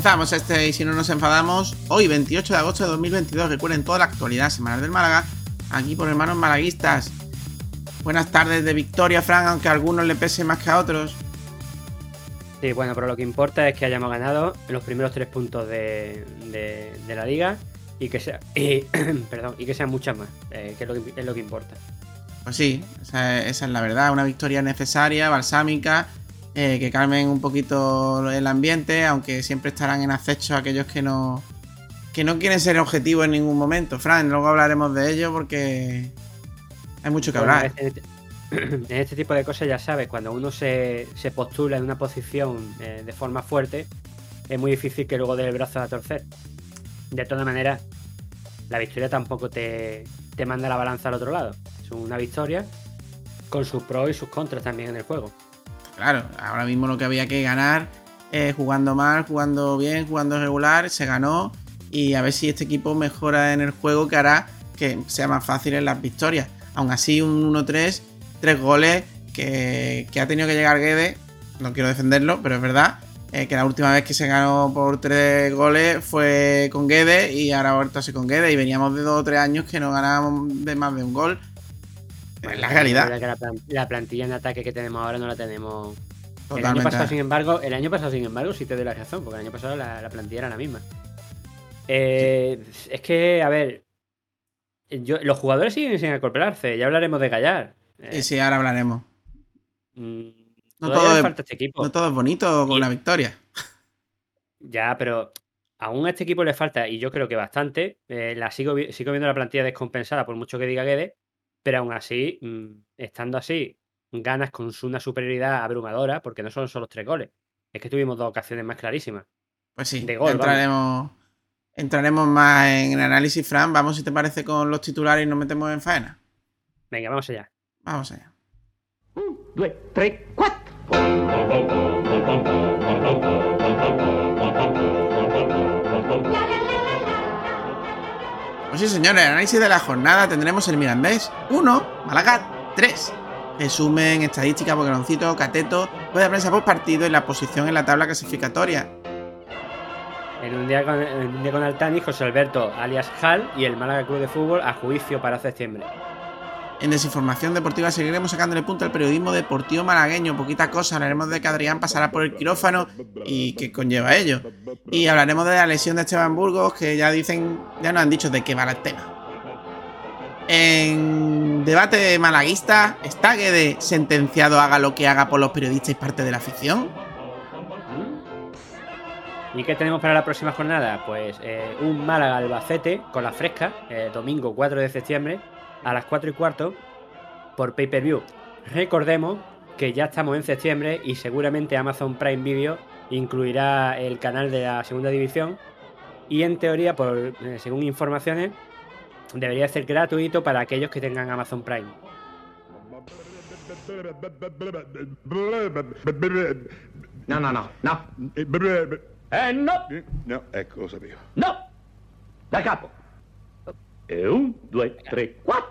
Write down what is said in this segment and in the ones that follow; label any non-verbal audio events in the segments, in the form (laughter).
Comenzamos este y si no nos enfadamos, hoy 28 de agosto de 2022, recuerden toda la actualidad semanal del Málaga, aquí por hermanos malaguistas. Buenas tardes de victoria, Fran, aunque a algunos le pese más que a otros. Sí, bueno, pero lo que importa es que hayamos ganado los primeros tres puntos de, de, la liga y que sea y, (clears throat) perdón, y que sean muchas más, eh, que es lo que, es lo que importa. Pues sí, esa, esa es la verdad, una victoria necesaria, balsámica eh, que calmen un poquito el ambiente, aunque siempre estarán en acecho aquellos que no, que no quieren ser objetivos en ningún momento. Fran, luego hablaremos de ello porque hay mucho que hablar. Este, (clears throat) en este, tipo de cosas ya sabes, cuando uno se, postula en una posición eh, de forma fuerte, es muy difícil que luego dé el brazo a torcer. De todas maneras, la victoria tampoco te, te manda la balanza al otro lado. Es una victoria con sus pros y sus contras también en el juego claro, ahora mismo lo que había que ganar, jugando mal, jugando bien, jugando regular, se ganó. Y a ver si este equipo mejora en el juego que hará que sea más fácil en las victorias. Aún así, un 1-3, tres goles que, ha tenido que llegar Guede. No quiero defenderlo, pero es verdad. Eh, que la última vez que se ganó por tres goles fue con Guede y ahora ha vuelto así con Guede. Y veníamos de dos o tres años que no ganábamos de más de un gol. Es la realidad. La, plantilla en ataque que tenemos ahora no la tenemos. El año pasado, sin embargo, el año pasado, sin embargo, sí te doy la razón, porque el año pasado la, plantilla era la misma. Eh, es que, a ver, los jugadores siguen sin acoplarse, ya hablaremos de Gallar. Sí, sí, ahora hablaremos. Mm, no, todo es, falta este equipo. no todo es bonito con la victoria. Ya, pero aún a este equipo le falta, y yo creo que bastante. Eh, la sigo, sigo viendo la plantilla descompensada, por mucho que diga Guede, pero aún así, mm, estando así, ganas con una superioridad abrumadora, porque no son solo tres goles. Es que tuvimos dos ocasiones más clarísimas. Pues sí, entraremos, entraremos más en el análisis, Fran. Vamos, si te parece, con los titulares y nos metemos en faena. Venga, vamos allá. Vamos allá. Un, dos, tres, cuatro. Sí, señores, análisis de la jornada tendremos el Mirandés 1, Málaga 3. Resumen, estadística, boqueroncito, cateto, puede prensa por partido y la posición en la tabla clasificatoria. En un día con, en un Altani, José Alberto, alias Hal, y el Málaga Club de Fútbol a juicio para septiembre. En Desinformación Deportiva seguiremos sacándole punto al periodismo deportivo malagueño. Poquita cosa, hablaremos de que Adrián pasará por el quirófano y qué conlleva ello. Y hablaremos de la lesión de Esteban Burgos, que ya dicen, ya nos han dicho de qué va el tema. En debate malaguista, ¿está Guede sentenciado haga lo que haga por los periodistas y parte de la afición? ¿Y qué tenemos para la próxima jornada? Pues eh, un Málaga Albacete con la fresca, eh, domingo 4 de septiembre, a las 4 y cuarto por pay-per-view. Recordemos que ya estamos en septiembre y seguramente Amazon Prime Video incluirá el canal de la segunda división y en teoría, por, eh, según informaciones, debería ser gratuito para aquellos que tengan Amazon Prime. No, no, no, no. Eh, no. No, ecco, lo sapevo. No. Da capo. E un, due, tre, quattro.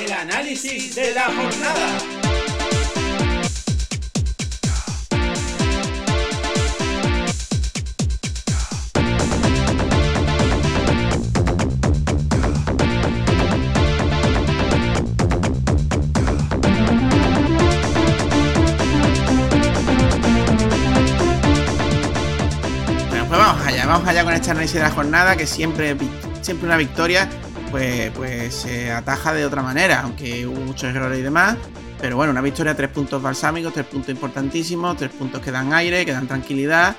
El análisis de la jornada. Vamos allá con este análisis de la jornada, que siempre, siempre una victoria, pues, pues se ataja de otra manera, aunque hubo muchos errores y demás. Pero bueno, una victoria, tres puntos balsámicos, tres puntos importantísimos, tres puntos que dan aire, que dan tranquilidad.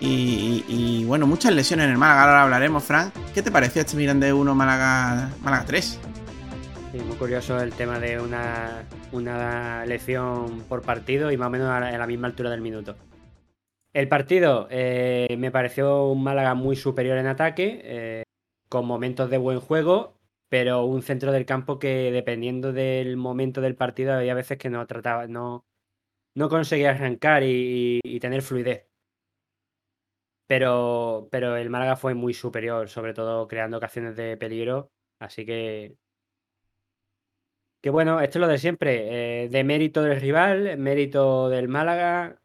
Y, bueno, muchas lesiones en el Málaga, ahora hablaremos, Frank. ¿Qué te pareció este Mirandés 1 Málaga, Málaga 3? Sí, muy curioso el tema de una, una elección por partido y más o menos a la misma altura del minuto. El partido eh, me pareció un Málaga muy superior en ataque, eh, con momentos de buen juego, pero un centro del campo que dependiendo del momento del partido había veces que no trataba, no, no conseguía arrancar y, tener fluidez. Pero, pero el Málaga fue muy superior, sobre todo creando ocasiones de peligro. Así que. Que bueno, esto es lo de siempre. eh, de mérito del rival, mérito del Málaga.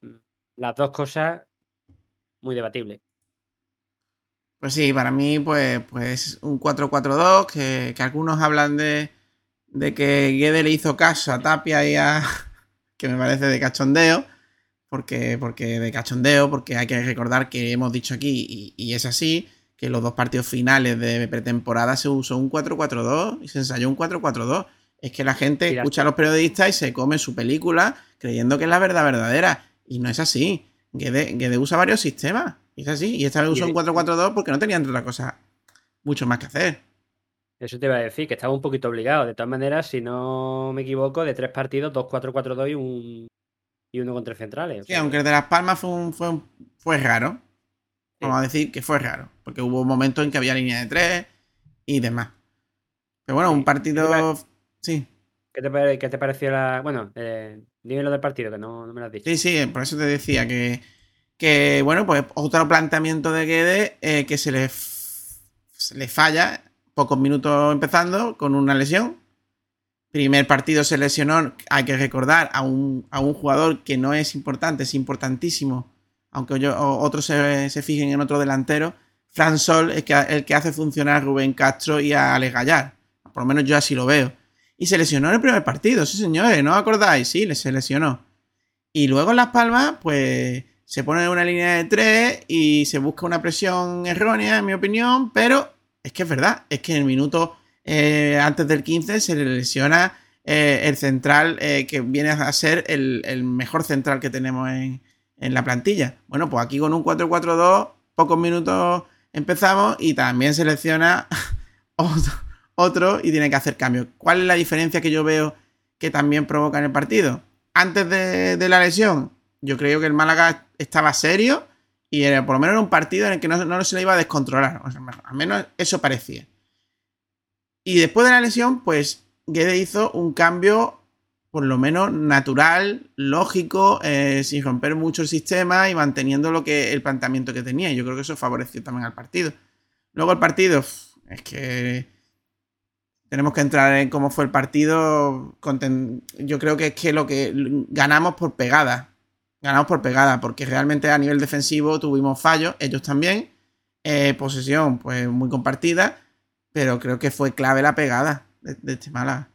Las dos cosas muy debatibles. Pues sí, para mí, pues, pues un 4-4-2, que, que algunos hablan de, de que Guede le hizo caso a Tapia y a. (laughs) que me parece de cachondeo. Porque, porque de cachondeo, porque hay que recordar que hemos dicho aquí, y, y es así, que los dos partidos finales de pretemporada se usó un 4-4-2 y se ensayó un 4-4-2. Es que la gente escucha a los periodistas y se come su película creyendo que es la verdad verdadera. Y no es así. Guede usa varios sistemas. Y es así. Y esta vez usó un 4-4-2 porque no tenía entre otras cosas mucho más que hacer. Eso te iba a decir, que estaba un poquito obligado. De todas maneras, si no me equivoco, de tres partidos, 2-4-4-2 y un y uno con tres centrales. O Sí, sea, aunque el de Las Palmas fue, un- fue, un- fue raro. Vamos a decir que fue raro. Porque hubo momentos en que había línea de tres y demás. Pero bueno, un Sí. partido. Sí, ¿Qué te, pare- qué te pareció la. Bueno, eh, dime lo del partido, que no, no me lo has dicho. sí, sí, por eso te decía que. Que bueno, pues otro planteamiento de Guede eh, que se le, se le falla. Pocos minutos empezando con una lesión. Primer partido se lesionó, hay que recordar, a un, a un jugador que no es importante, es importantísimo, aunque yo, otros se, se fijen en otro delantero. Fran Sol es que, el que hace funcionar a Rubén Castro y a Alex Gallar. Por lo menos yo así lo veo. Y se lesionó en el primer partido, sí señores, ¿no os acordáis? Sí, se lesionó. Y luego en Las Palmas, pues se pone una línea de tres y se busca una presión errónea, en mi opinión, pero es que es verdad, es que en el minuto eh, antes del 15 se le lesiona eh, el central eh, que viene a ser el, el mejor central que tenemos en, en la plantilla. Bueno, pues aquí con un 4-4-2, pocos minutos empezamos y también selecciona (laughs) otro, otro y tiene que hacer cambios. ¿Cuál es la diferencia que yo veo que también provoca en el partido? Antes de, la lesión, yo creo que el Málaga estaba serio y por lo menos era un partido en el que no, no se le iba a descontrolar. Al menos eso parecía. Y después de la lesión, pues Guede hizo un cambio por lo menos natural, lógico, eh, sin romper mucho el sistema y manteniendo lo que el planteamiento que tenía. Yo creo que eso favoreció también al partido. Luego el partido, es que tenemos que entrar en cómo fue el partido. Yo creo que es que lo que ganamos por pegada. Ganamos por pegada, porque realmente a nivel defensivo tuvimos fallos, ellos también. Eh, posesión, pues muy compartida, pero creo que fue clave la pegada de, de este Málaga.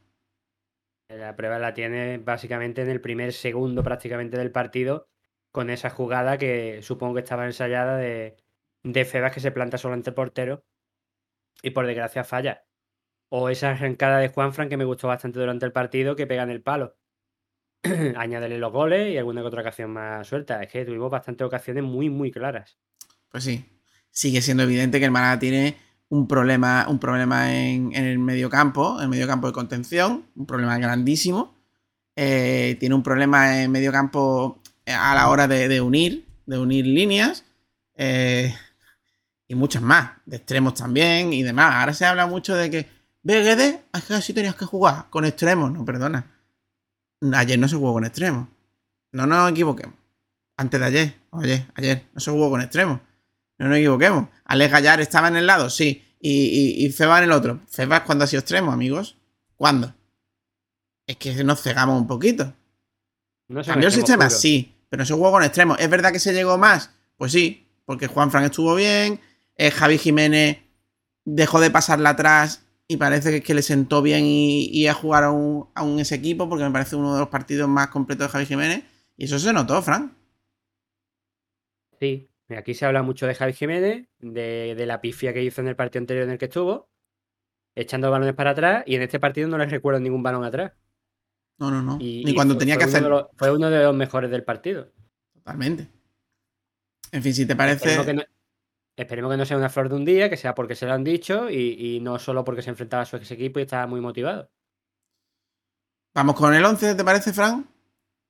La prueba la tiene básicamente en el primer segundo prácticamente del partido, con esa jugada que supongo que estaba ensayada de, de Febas que se planta solo ante el portero y por desgracia falla. O esa arrancada de Juanfran que me gustó bastante durante el partido que pega en el palo. (clears throat) Añádele los goles y alguna que otra ocasión más suelta. Es que tuvimos bastantes ocasiones muy, muy claras. Pues sí, sigue siendo evidente que el Málaga tiene un problema, un problema en, en el mediocampo, en el mediocampo de contención, un problema grandísimo. Eh, tiene un problema en mediocampo a la hora de, de unir, de unir líneas. eh, y muchas más, de extremos también y demás. Ahora se habla mucho de que, que así tenías que jugar con extremos. No, perdona. Ayer no se jugó con extremos. No nos equivoquemos. Antes de ayer, o ayer, ayer, no se jugó con extremos. No nos equivoquemos. Alex Gallar estaba en el lado, sí. Y, y, y Feba en el otro. Feba es cuando ha sido extremo, amigos. ¿Cuándo? Es que nos cegamos un poquito. No ¿Cambió el sistema? Sí. Pero no se jugó con extremos. ¿Es verdad que se llegó más? Pues sí. Porque Juan Fran estuvo bien. eh, Javi Jiménez dejó de pasarla atrás. Y parece que, que le sentó bien y, y a jugar a un, a un ese equipo. Porque me parece uno de los partidos más completos de Javi Jiménez. Y eso se notó, Fran. Sí, aquí se habla mucho de Javi Jiménez, de, de la pifia que hizo en el partido anterior en el que estuvo, echando balones para atrás, y en este partido no les recuerdo ningún balón atrás. No, no, no. Y, Ni y cuando fue- tenía fue que uno hacer. de los- fue uno de los mejores del partido. Totalmente. En fin, si te parece. Esperemos que, no, esperemos que no sea una flor de un día, que sea porque se lo han dicho y, y no solo porque se enfrentaba a su ex equipo y estaba muy motivado. Vamos con el 11, ¿te parece, Fran?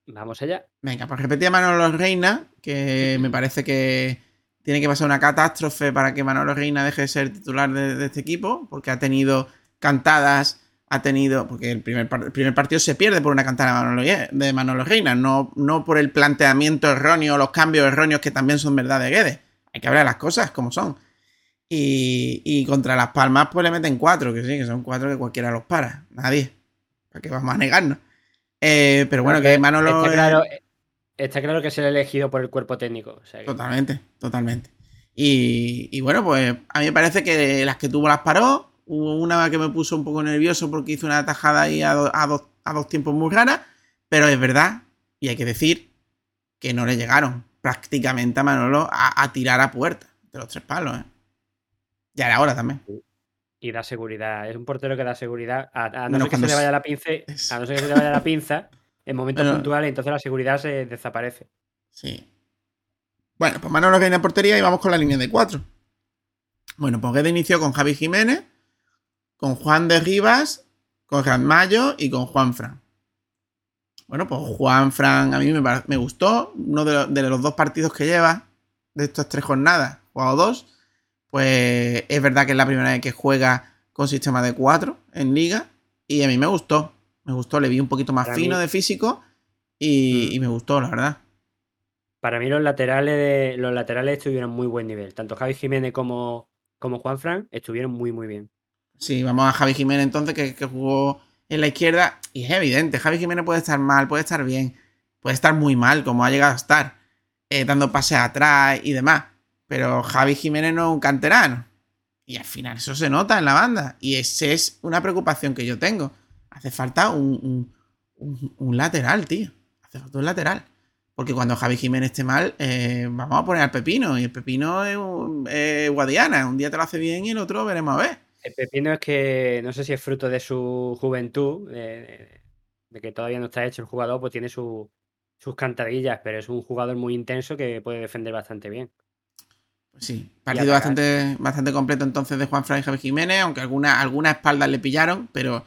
Vamos allá. Venga, pues repetía Manolo Reina, que me parece que tiene que pasar una catástrofe para que Manolo Reina deje de ser titular de, de este equipo, porque ha tenido cantadas, ha tenido. Porque el primer, par- el primer partido se pierde por una cantada de Manolo, de Manolo Reina, no, no por el planteamiento erróneo, los cambios erróneos que también son verdad de Guedes. Hay que hablar las cosas como son. Y, y contra Las Palmas, pues le meten cuatro, que sí, que son cuatro que cualquiera los para. Nadie. ¿Para qué vamos a negarnos? Eh, pero bueno, que Manolo. Está es- claro, está claro que es el elegido por el cuerpo técnico. o sea que- Totalmente, totalmente. Y, y bueno, pues a mí me parece que las que tuvo las paró. Hubo una que me puso un poco nervioso porque hizo una tajada ahí a, do- a dos tiempos muy raras. Pero es verdad, y hay que decir, que no le llegaron prácticamente a Manolo a, a tirar a puerta de los tres palos. ¿eh? Ya era hora también. y da seguridad. Es un portero que da seguridad. A, a no ser que se le vaya la pinza, es- a no ser que se le vaya la pinza en momentos puntuales, entonces la seguridad se desaparece. Sí. Bueno, pues Manolo viene en portería y vamos con la línea de cuatro. Bueno, pues Guedes inició con Javi Jiménez, con Juan de Rivas, con Mayo y con Juan Fran. Bueno, pues Juan Fran a mí me, me gustó. Uno de, lo- de los dos partidos que lleva, de estas tres jornadas, jugado dos. Pues es verdad que es la primera vez que juega con sistema de cuatro en liga. Y a mí me gustó. Me gustó, le vi un poquito más Para fino mí- de físico. Y, y me gustó, la verdad. Para mí los laterales, de- los laterales estuvieron muy buen nivel. Tanto Javi Jiménez como, como Juan Fran estuvieron muy, muy bien. Sí, vamos a Javi Jiménez entonces, que, que jugó en la izquierda. Y es evidente, Javi Jiménez puede estar mal, puede estar bien, puede estar muy mal, como ha llegado a estar, eh, dando pases atrás y demás. Pero Javi Jiménez no es un canterano. Y al final eso se nota en la banda. Y esa es una preocupación que yo tengo. Hace falta un, lateral, tío. Hace falta un lateral. Porque cuando Javi Jiménez esté mal, eh, vamos a poner al Pepino. Y el Pepino es, es Guadiana. Un día te lo hace bien y el otro veremos a ver. El pepino es que no sé si es fruto de su juventud, de, de que todavía no está hecho el jugador, pues tiene su- sus cantadillas, pero es un jugador muy intenso que puede defender bastante bien. Pues sí, partido bastante, bastante completo entonces de Juan Fran y Javi Jiménez, aunque algunas algunas espaldas le pillaron, pero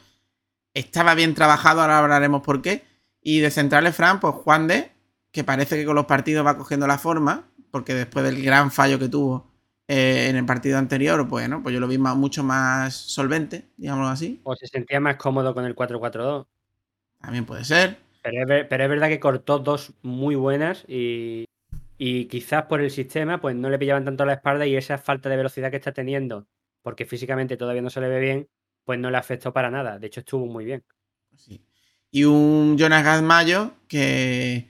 estaba bien trabajado, ahora hablaremos por qué. Y de centrales, Fran, pues Juan de, que parece que con los partidos va cogiendo la forma, porque después del gran fallo que tuvo eh, en el partido anterior, pues, bueno, pues yo lo vi más- mucho más solvente, digámoslo así. O se sentía más cómodo con el 4-4-2. También puede ser. Pero es, ver- pero es verdad que cortó dos muy buenas y, y quizás por el sistema pues no le pillaban tanto la espalda y esa falta de velocidad que está teniendo, porque físicamente todavía no se le ve bien, pues no le afectó para nada. De hecho estuvo muy bien. Sí. Y un Jonas Gazmayo que,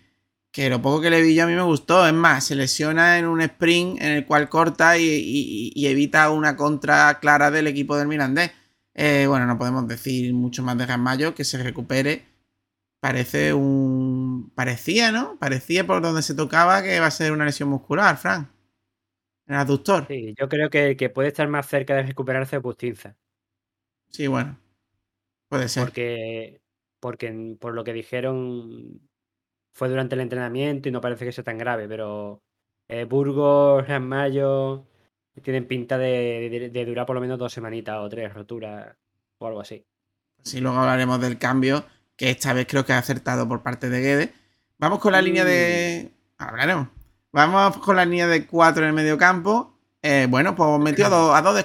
que lo poco que le vi yo a mí me gustó. Es más, se lesiona en un sprint en el cual corta y, y- y evita una contra clara del equipo del Mirandés. Eh, bueno, no podemos decir mucho más de Gazmayo, que se recupere. Parece un... Parecía, ¿no? Parecía por donde se tocaba que va a ser una lesión muscular, Frank. En el aductor. Sí, yo creo que el que puede estar más cerca de recuperarse es Bustinza, Sí, bueno. Puede ser. porque, porque por lo que dijeron fue durante el entrenamiento y no parece que sea tan grave, pero eh, Burgos, Mayo tienen pinta de, de- de durar por lo menos dos semanitas o tres roturas o algo así. Sí, luego hablaremos del cambio, que esta vez creo que ha acertado por parte de Guedes. Vamos con la línea de. Hablaremos. Vamos con la línea de 4 en el medio campo. Eh, bueno, pues metió a dos, a dos.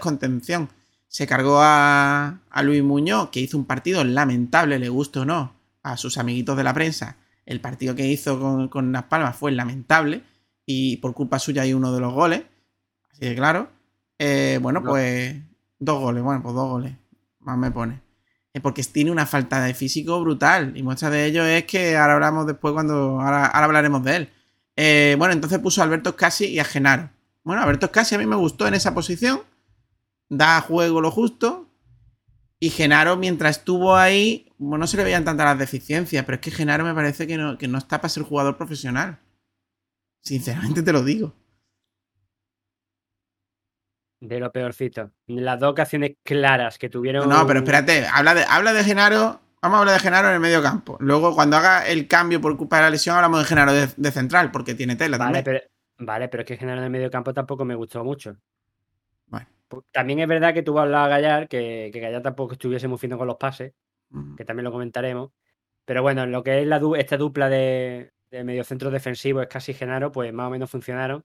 Se cargó a, a Luis Muñoz, que hizo un partido lamentable, le guste o no, a sus amiguitos de la prensa. El partido que hizo con, con Las Palmas fue lamentable y por culpa suya hay uno de los goles. Así de claro. Eh, bueno, No. pues dos goles, bueno, pues dos goles. Más me pone. Eh, porque tiene una falta de físico brutal. Y muestra de ello es que ahora hablamos después cuando. Ahora, ahora hablaremos de él. Eh, bueno, entonces puso a Alberto Scassi y a Genaro. Bueno, Alberto Scassi a mí me gustó en esa posición. Da juego lo justo. Y Genaro, mientras estuvo ahí, bueno, no se le veían tantas las deficiencias, pero es que Genaro me parece que no, que no está para ser jugador profesional. Sinceramente te lo digo. De lo peorcito. Las dos ocasiones claras que tuvieron. No, pero espérate, habla de, habla de Genaro. Vamos a hablar de Genaro en el medio campo. Luego, cuando haga el cambio por culpa de la lesión, hablamos de Genaro de, de central, porque tiene tela Vale, también. pero, vale, pero es que Genaro en el medio campo tampoco me gustó mucho. Bueno. Pu- También es verdad que tú hablabas a Gallar, que, que Gallar tampoco estuviese muy fino con los pases, Mm. que también lo comentaremos. Pero bueno, lo que es la du- esta dupla de, de mediocentros defensivos es casi Genaro, pues más o menos funcionaron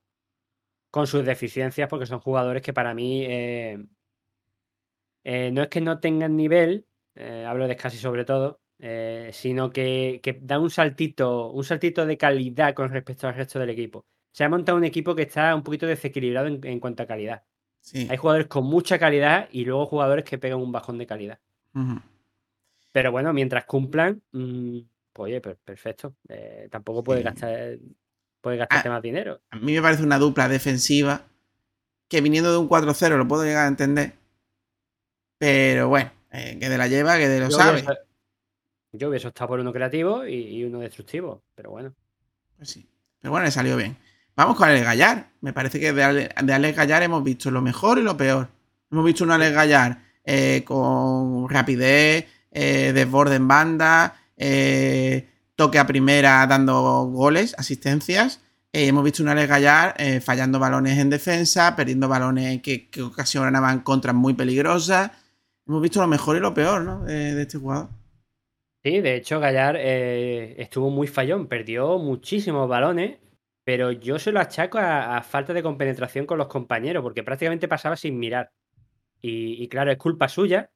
con sus deficiencias, porque son jugadores que para mí eh, eh, no es que no tengan nivel, eh, hablo de casi sobre todo, sino que, que dan un saltito, un saltito de calidad con respecto al resto del equipo. Se ha montado un equipo que está un poquito desequilibrado en, en cuanto a calidad. Sí. Hay jugadores con mucha calidad y luego jugadores que pegan un bajón de calidad. Pero bueno, mientras cumplan, mm, pues oye, per- perfecto. Eh, tampoco puedes Sí. gastar, gastarte Ah. más dinero. A mí me parece una dupla defensiva que viniendo de un 4-0 lo puedo llegar a entender. Pero bueno, eh, que de la lleva, que de lo Yo sabe. hubiese, yo hubiese optado por uno creativo y, y uno destructivo, pero bueno. Pues sí. Pero bueno, le salió bien. Vamos con Alex Gallar. Me parece que de, Ale- Alex Gallar hemos visto lo mejor y lo peor. Hemos visto un Alex Gallar eh, con rapidez, eh, desborde en banda, eh, toque a primera dando goles, asistencias. Hemos visto un Alex Gallar fallando balones en defensa, perdiendo balones que, que ocasionaban contras muy peligrosas. Hemos visto lo mejor y lo peor, ¿no? De, este jugador. Sí, de hecho, Gallar estuvo muy fallón, perdió muchísimos balones, pero yo se lo achaco a, falta de compenetración con los compañeros, porque prácticamente pasaba sin mirar. Y, y claro, es culpa suya,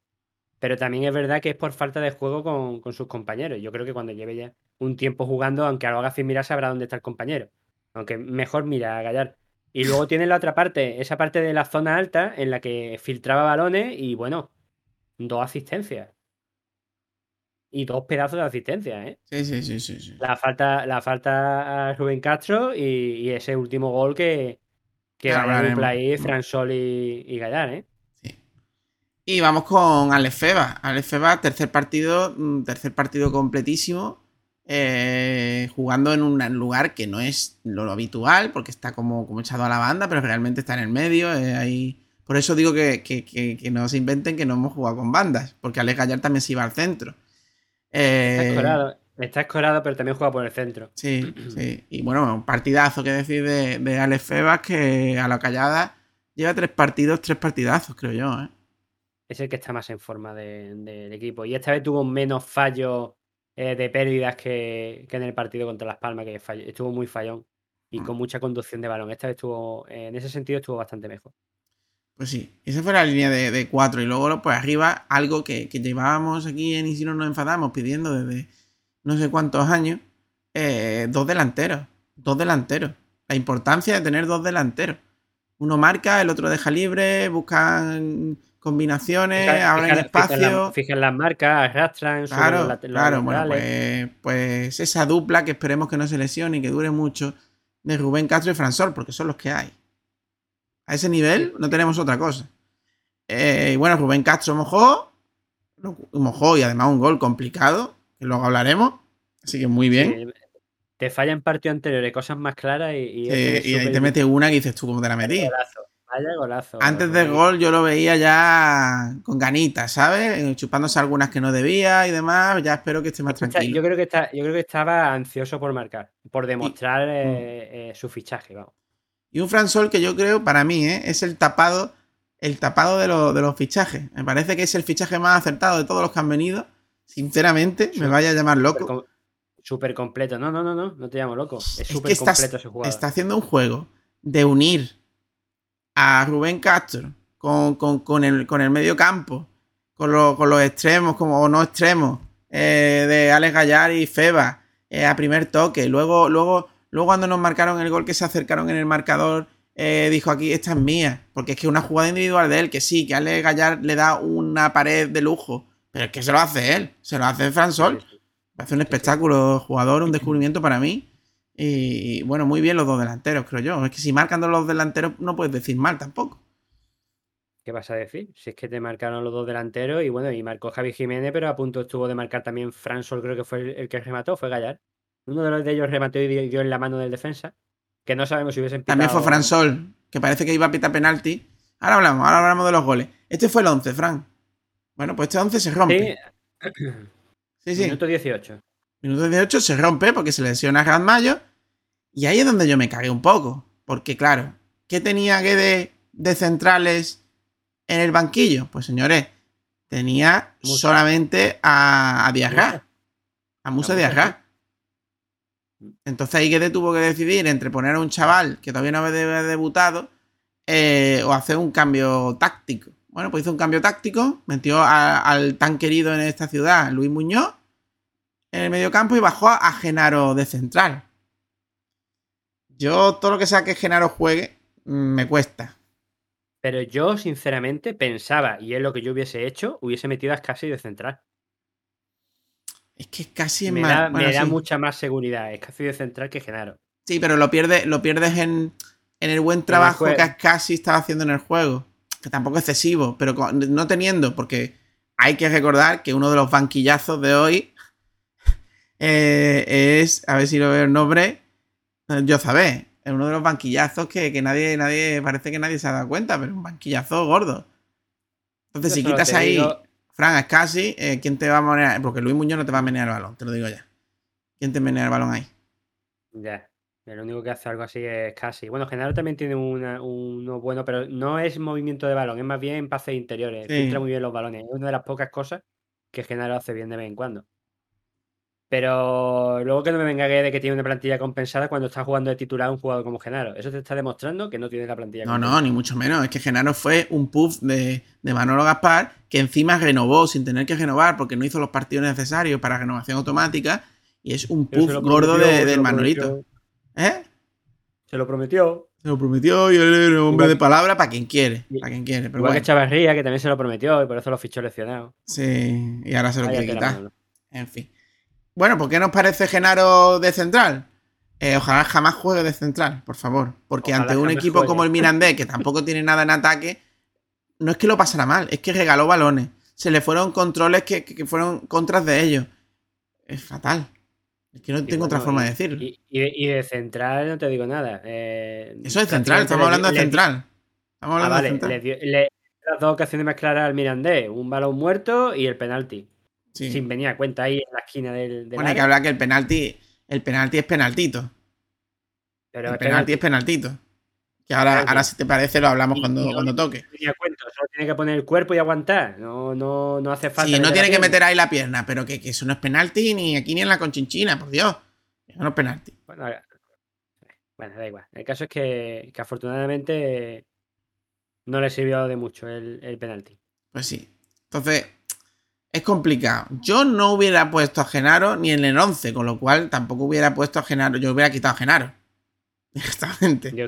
pero también es verdad que es por falta de juego con, con sus compañeros. Yo creo que cuando lleve ya un tiempo jugando, aunque lo haga sin mirar, sabrá dónde está el compañero. Aunque mejor mira a Gallar. Y luego tiene la otra parte, esa parte de la zona alta en la que filtraba balones y bueno, dos asistencias. Y dos pedazos de asistencia, ¿eh? Sí, sí, sí, sí. sí. La falta, la falta a Rubén Castro y, y ese último gol que, que dupla ahí, Fransol y, y Gallar, ¿eh? Sí. Y vamos con Alex Feba. Alex Feba, tercer partido, mm, tercer partido completísimo. eh, jugando en un lugar que no es lo habitual, porque está como, como echado a la banda, pero realmente está en el medio. eh, ahí- Por eso digo que, que- que- que no se inventen que no hemos jugado con bandas, porque Alex Gallar también se iba al centro. Está Eh, escorado, está escorado, pero también juega por el centro. Sí, sí. Y bueno, un partidazo que decir de, de Alex Febas que a la callada lleva tres partidos, tres partidazos, creo yo. ¿eh? Es el que está más en forma de- del equipo. Y esta vez tuvo menos fallos eh, de pérdidas que, que en el partido contra Las Palmas, que falló- estuvo muy fallón y Mm. con mucha conducción de balón. Esta vez estuvo, en ese sentido, estuvo bastante mejor. Pues sí, esa fue la línea de, de cuatro. Y luego, pues arriba, algo que, que llevábamos aquí en Y si no nos enfadamos pidiendo desde no sé cuántos años, eh, dos delanteros. Dos delanteros. La importancia de tener dos delanteros. Uno marca, el otro deja libre, buscan combinaciones, Fija- abren fija- espacio. Fijan, la- fijan las marcas, arrastran, suben Claro, los los claro, bueno, pues, pues esa dupla que esperemos que no se lesione y que dure mucho de Rubén Castro y Fransol, porque son los que hay. A ese nivel no tenemos otra cosa. Eh, y bueno, Rubén Castro mojó, mojó y además un gol complicado, que luego hablaremos, así que muy bien. Sí, te falla en partidos anteriores cosas más claras y, y, Eh, ahí te mete una que dices tú cómo te la metí. Golazo, Vaya golazo. Antes del gol yo lo veía ya con ganitas, ¿sabes? Eh, Chupándose algunas que no debía y demás. Ya espero que esté más tranquilo. yo, creo que está, yo creo que estaba ansioso por marcar, por demostrar eh, eh, su fichaje, vamos. Y un Fransol que yo creo, para mí, ¿eh? es el tapado, el tapado de, lo- de los fichajes. Me parece que es el fichaje más acertado de todos los que han venido. Sinceramente, me vaya a llamar Súper loco. com- Súper completo. No, no, no, no, no te llamo loco. Es Es súper completo ese jugador. está haciendo un juego de unir a Rubén Castro con, con- con el, con el medio campo, con, lo- con los extremos como, o no extremos, eh, de Alex Gallar y Feba, eh, a primer toque. Luego, luego, luego cuando nos marcaron el gol que se acercaron en el marcador, eh, dijo aquí, esta es mía. Porque es que una jugada individual de él, que sí, que Alex Gallar le da una pared de lujo. Pero es que se lo hace él, se lo hace Fran Sol. Sí, sí. Hace un espectáculo jugador, un (clears throat) descubrimiento para mí. Y bueno, muy bien los dos delanteros, creo yo. Es que si marcan los delanteros no puedes decir mal tampoco. ¿Qué vas a decir? Si es que te marcaron los dos delanteros y bueno, y marcó Javi Jiménez, pero a punto estuvo de marcar también Fran Sol, creo que fue el, el que remató, fue Gallar. Uno de los de ellos remató y dio, dio en la mano del defensa, que no sabemos si hubiesen También fue pitado- Fran Sol, que parece que iba a pitar penalti. Ahora hablamos, ahora hablamos de los goles. Este fue el 11, Fran. Bueno, pues este 11 se rompe. Sí, Sí, sí. minuto 18. Minuto 18 se rompe porque se lesiona a Gran Mayo. Y ahí es donde yo me cagué un poco. Porque, claro, ¿qué tenía que de, de centrales en el banquillo? Pues señores, tenía solamente a, a Diarra. A Musa A de Musa, Arra. Entonces ahí Guede tuvo que decidir entre poner a un chaval que todavía no había debutado eh, o hacer un cambio táctico. Bueno, pues hizo un cambio táctico, metió al tan querido en esta ciudad, Luis Muñoz, en el mediocampo y bajó a Genaro de central. Yo todo lo que sea que Genaro juegue mm, me cuesta. Pero yo, sinceramente, pensaba, y es lo que yo hubiese hecho, hubiese metido a Scassi de central. Es que casi es Me más. da, bueno, me da sí. mucha más seguridad Scassi de central que Genaro. Sí, pero lo pierdes, lo pierdes en, en el buen trabajo juego. que casi estaba haciendo en el juego. Que tampoco es excesivo, pero con- no teniendo, porque hay que recordar que uno de los banquillazos de hoy (laughs) eh, es, a ver si lo veo el nombre, yo sabé. Es uno de los banquillazos que, que nadie, nadie, parece que nadie se ha dado cuenta, pero un banquillazo gordo. Entonces, Yo si quitas ahí, digo- Fran, es casi, eh, ¿quién te va a menear? Porque Luis Muñoz no te va a menear el balón, te lo digo ya. ¿Quién te menea el balón ahí? Ya. El único que hace algo así es casi. Bueno, Genaro también tiene una- uno bueno, pero no es movimiento de balón, es más bien pases interiores. Sí. Filtra muy bien los balones. Es una de las pocas cosas que Genaro hace bien de vez en cuando. Pero luego que no me venga de que tiene una plantilla compensada cuando está jugando de titular un jugador como Genaro. Eso te está demostrando que no tiene la plantilla No, compensada. no, ni mucho menos. Es que Genaro fue un puff de, de Manolo Gaspar que encima renovó sin tener que renovar porque no hizo los partidos necesarios para renovación automática y es un puff gordo de- del lo Manolito. ¿Eh? Se lo prometió. Se lo prometió y él era un hombre Igual- de palabra para quien quiere. Para quien quiere. Pero Igual bueno, que Chavarría, que también se lo prometió y por eso lo fichó lesionado. sí, y ahora se lo quiere quitar. En fin. Bueno, ¿por qué nos parece Genaro de central? Eh, ojalá jamás juegue de central, por favor. Porque Ojalá ante un equipo juegue. como el Mirandés, que tampoco tiene nada en ataque, no es que lo pasara mal, es que regaló balones. Se le fueron controles que, fueron contras de ellos. Es fatal. Es que no tengo otra forma de decirlo. Y, y de, y de central no te digo nada. eh, Eso es central, estamos hablando de central. Estamos Ah, vale, de central. le dio le- las dos ocasiones más claras al Mirandés, un balón muerto y el penalti. Sí. Sin venir a cuenta ahí en la esquina del, del Bueno, hay que hablar que el penalti, el penalti es penaltito. pero el penalti es penaltito. Que ahora, Penalti. ahora si te parece lo hablamos Y- cuando, y- cuando toque. No cuento, solo tiene que poner el cuerpo y aguantar. No, no, no hace falta. Sí, no tiene que pierna. meter ahí la pierna, pero que, que eso no es penalti ni aquí ni en la conchinchina, por Dios. Eso no es penalti. Bueno, bueno, da igual. El caso es que, que afortunadamente no le sirvió de mucho el, el penalti. Pues sí. Entonces, es complicado. Yo no hubiera puesto a Genaro ni en el 11, con lo cual tampoco hubiera puesto a Genaro. Yo hubiera quitado a Genaro. (laughs) Directamente. Yo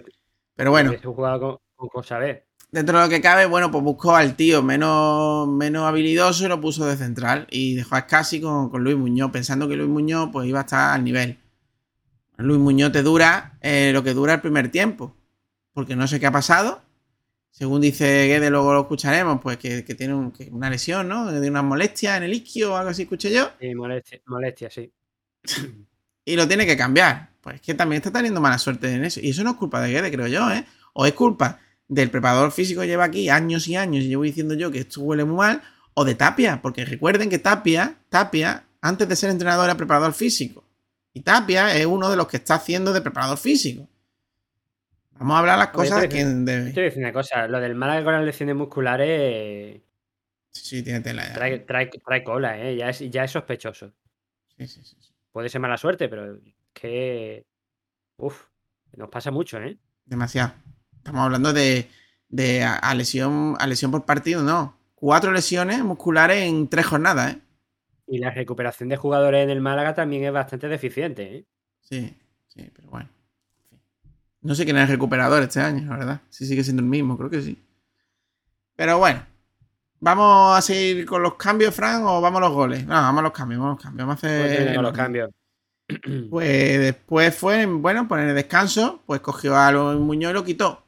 Pero bueno, hubiese jugado con, con dentro de lo que cabe, bueno, pues buscó al tío menos, menos habilidoso y lo puso de central. Y dejó a Scassi con, con Luis Muñoz, pensando que Luis Muñoz pues iba a estar al nivel. Luis Muñoz te dura eh, lo que dura el primer tiempo. Porque no sé qué ha pasado. Según dice Guede, luego lo escucharemos, pues que, que tiene un- que una lesión, ¿no? Tiene una molestia en el isquio o algo así, escuché yo. Y molestia, molestia, sí. Y lo tiene que cambiar. Pues es que también está teniendo mala suerte en eso. Y eso no es culpa de Guede, creo yo, ¿eh? O es culpa del preparador físico que lleva aquí años y años y llevo diciendo yo que esto huele muy mal. O de Tapia, porque recuerden que Tapia, Tapia, antes de ser entrenador era preparador físico. Y Tapia es uno de los que está haciendo de preparador físico. Vamos a hablar las cosas de quien debe. decir una cosa, lo del Málaga con las lesiones musculares Sí, sí, tiene tela ya. trae, trae, trae cola, ¿eh? ya, es, ya es sospechoso. Sí, sí, sí, sí. Puede ser mala suerte, pero es que. Uf, nos pasa mucho, ¿eh? Demasiado. Estamos hablando de, de a, a lesión, a lesión por partido, no. Cuatro lesiones musculares en tres jornadas, ¿eh? Y la recuperación de jugadores en el Málaga también es bastante deficiente, ¿eh? Sí, sí, pero bueno. No sé quién es el recuperador este año, la verdad. Si sigue siendo el mismo, creo que sí. Pero bueno. ¿Vamos a seguir con los cambios, Fran, o vamos a los goles? No, vamos a los cambios, vamos a los cambios. Vamos a Pues hacer. tienen los cambios. (clears throat) Pues después fue, bueno, poner el descanso, pues cogió a Luis Muñoz y lo quitó.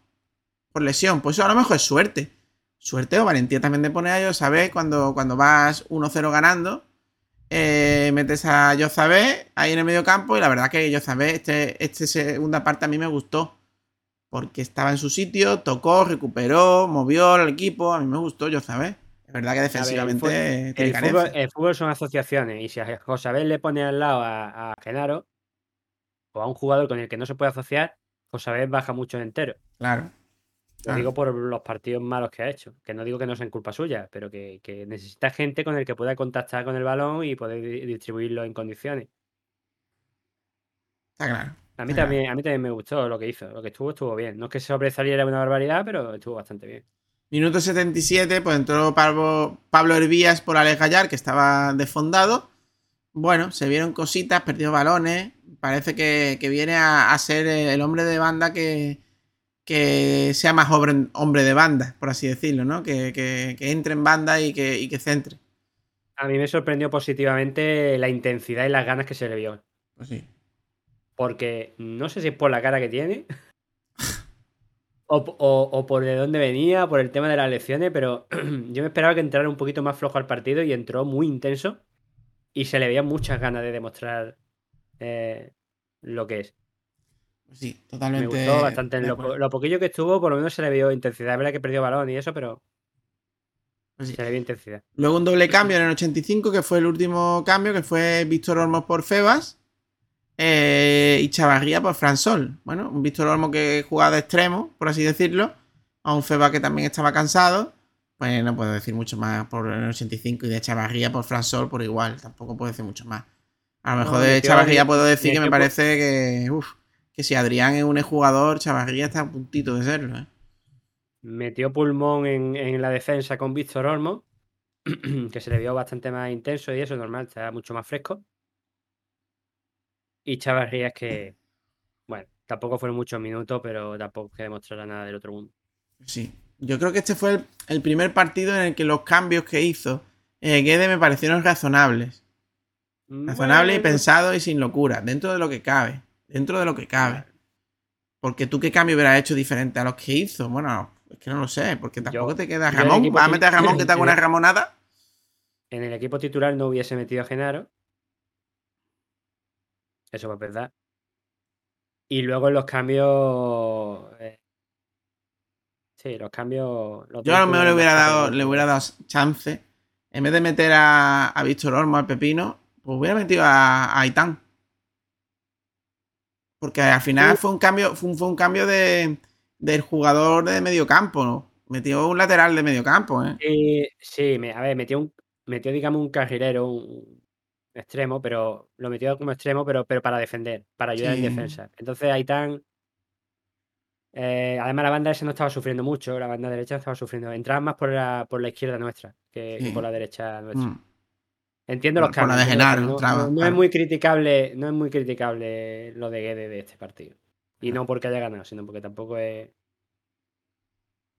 Por lesión. Pues eso a lo mejor es suerte. Suerte o valentía también de poner a Yosabé cuando, cuando vas 1-0 ganando. Eh, metes a Yosabé ahí en el medio campo y la verdad que Yosabé, este, este segunda parte a mí me gustó. Porque estaba en su sitio, tocó, recuperó, movió al equipo. A mí me gustó Yosabé. Es verdad que defensivamente El fútbol, el fútbol son asociaciones y si a Josabel le pone al lado a, a Genaro o a un jugador con el que no se puede asociar, Josabel baja mucho entero. Claro. Lo digo por los partidos malos que ha hecho. Que no digo que no sean culpa suya, pero que, que necesita gente con el que pueda contactar con el balón y poder di- distribuirlo en condiciones. Está claro. A mí claro. también, a mí también me gustó lo que hizo. Lo que estuvo, estuvo bien. No es que sobresaliera una barbaridad, pero estuvo bastante bien. Minuto 77, pues entró Pablo, Pablo Hervías por Alex Gallar, que estaba desfondado. Bueno, se vieron cositas, perdió balones. Parece que, que viene a, a ser el hombre de banda que, que sea más hombre, hombre de banda, por así decirlo, ¿no? Que, que- que entre en banda y que, y que centre. A mí me sorprendió positivamente la intensidad y las ganas que se le vio. Pues sí. Porque no sé si es por la cara que tiene. (laughs) O, o- o por de dónde venía, por el tema de las lecciones, pero (clears throat) yo me esperaba que entrara un poquito más flojo al partido y entró muy intenso y se le veían muchas ganas de demostrar eh, lo que es. Pues sí, Me totalmente. gustó bastante. Lo, poquillo que estuvo, por lo menos se le vio intensidad. Es verdad que perdió balón y eso, pero Pues sí. se le vio intensidad. Luego un doble cambio en el 85, que fue el último cambio, que fue Víctor Olmos por Febas eh, y Chavarría por Fransol. Bueno, un Víctor Olmos que jugaba de extremo, por así decirlo, a un Febas que también estaba cansado. Pues no puedo decir mucho más por el 85 y de Chavarría por Fransol por igual, tampoco puedo decir mucho más. A lo No, mejor de Chavarría puedo decir que me parece que, uf, que si Adrián es un jugador, Chavarría está a puntito de serlo. ¿eh? Metió pulmón en, en la defensa con Víctor Olmo, (clears throat) que se le vio bastante más intenso y eso, normal, está mucho más fresco. Y Chavarrías que, bueno, tampoco fueron muchos minutos, pero tampoco que demostrara nada del otro mundo. Sí. Yo creo que este fue el, el primer partido en el que los cambios que hizo eh, Guede me parecieron razonables. Razonables y Bueno, pensados y sin locura. Dentro de lo que cabe. Dentro de lo que cabe. Porque tú qué cambio hubieras hecho diferente a los que hizo. Bueno, es que no lo sé. Porque tampoco Yo- te queda Ramón. ¿Vas a meter a Ramón que te haga una Ramonada? En el equipo titular no hubiese metido a Genaro. Eso es verdad. Y luego en los cambios. eh, Sí, los cambios. los Yo a lo mejor le hubiera dado, le hubiera dado chance. En vez de meter a, a Víctor Olmo, al Pepino, pues hubiera metido a, a Aitán. Porque al final Sí. fue un cambio, fue un, fue un cambio de, del jugador de medio campo, ¿no? Metió un lateral de medio campo, ¿eh? Sí, a ver, metió un, metió, digamos, un carrilero, un extremo, pero lo metió como extremo, pero, pero para defender, para ayudar Sí. en defensa. Entonces Aitán. eh, además, la banda esa no estaba sufriendo mucho, la banda derecha no estaba sufriendo. Entraban más por la, por la izquierda nuestra que, por la derecha nuestra. Mm. Entiendo los cambios. de Genaro, no, no es muy criticable, no es muy criticable lo de Guede de este partido. Y no porque haya ganado, sino porque tampoco es.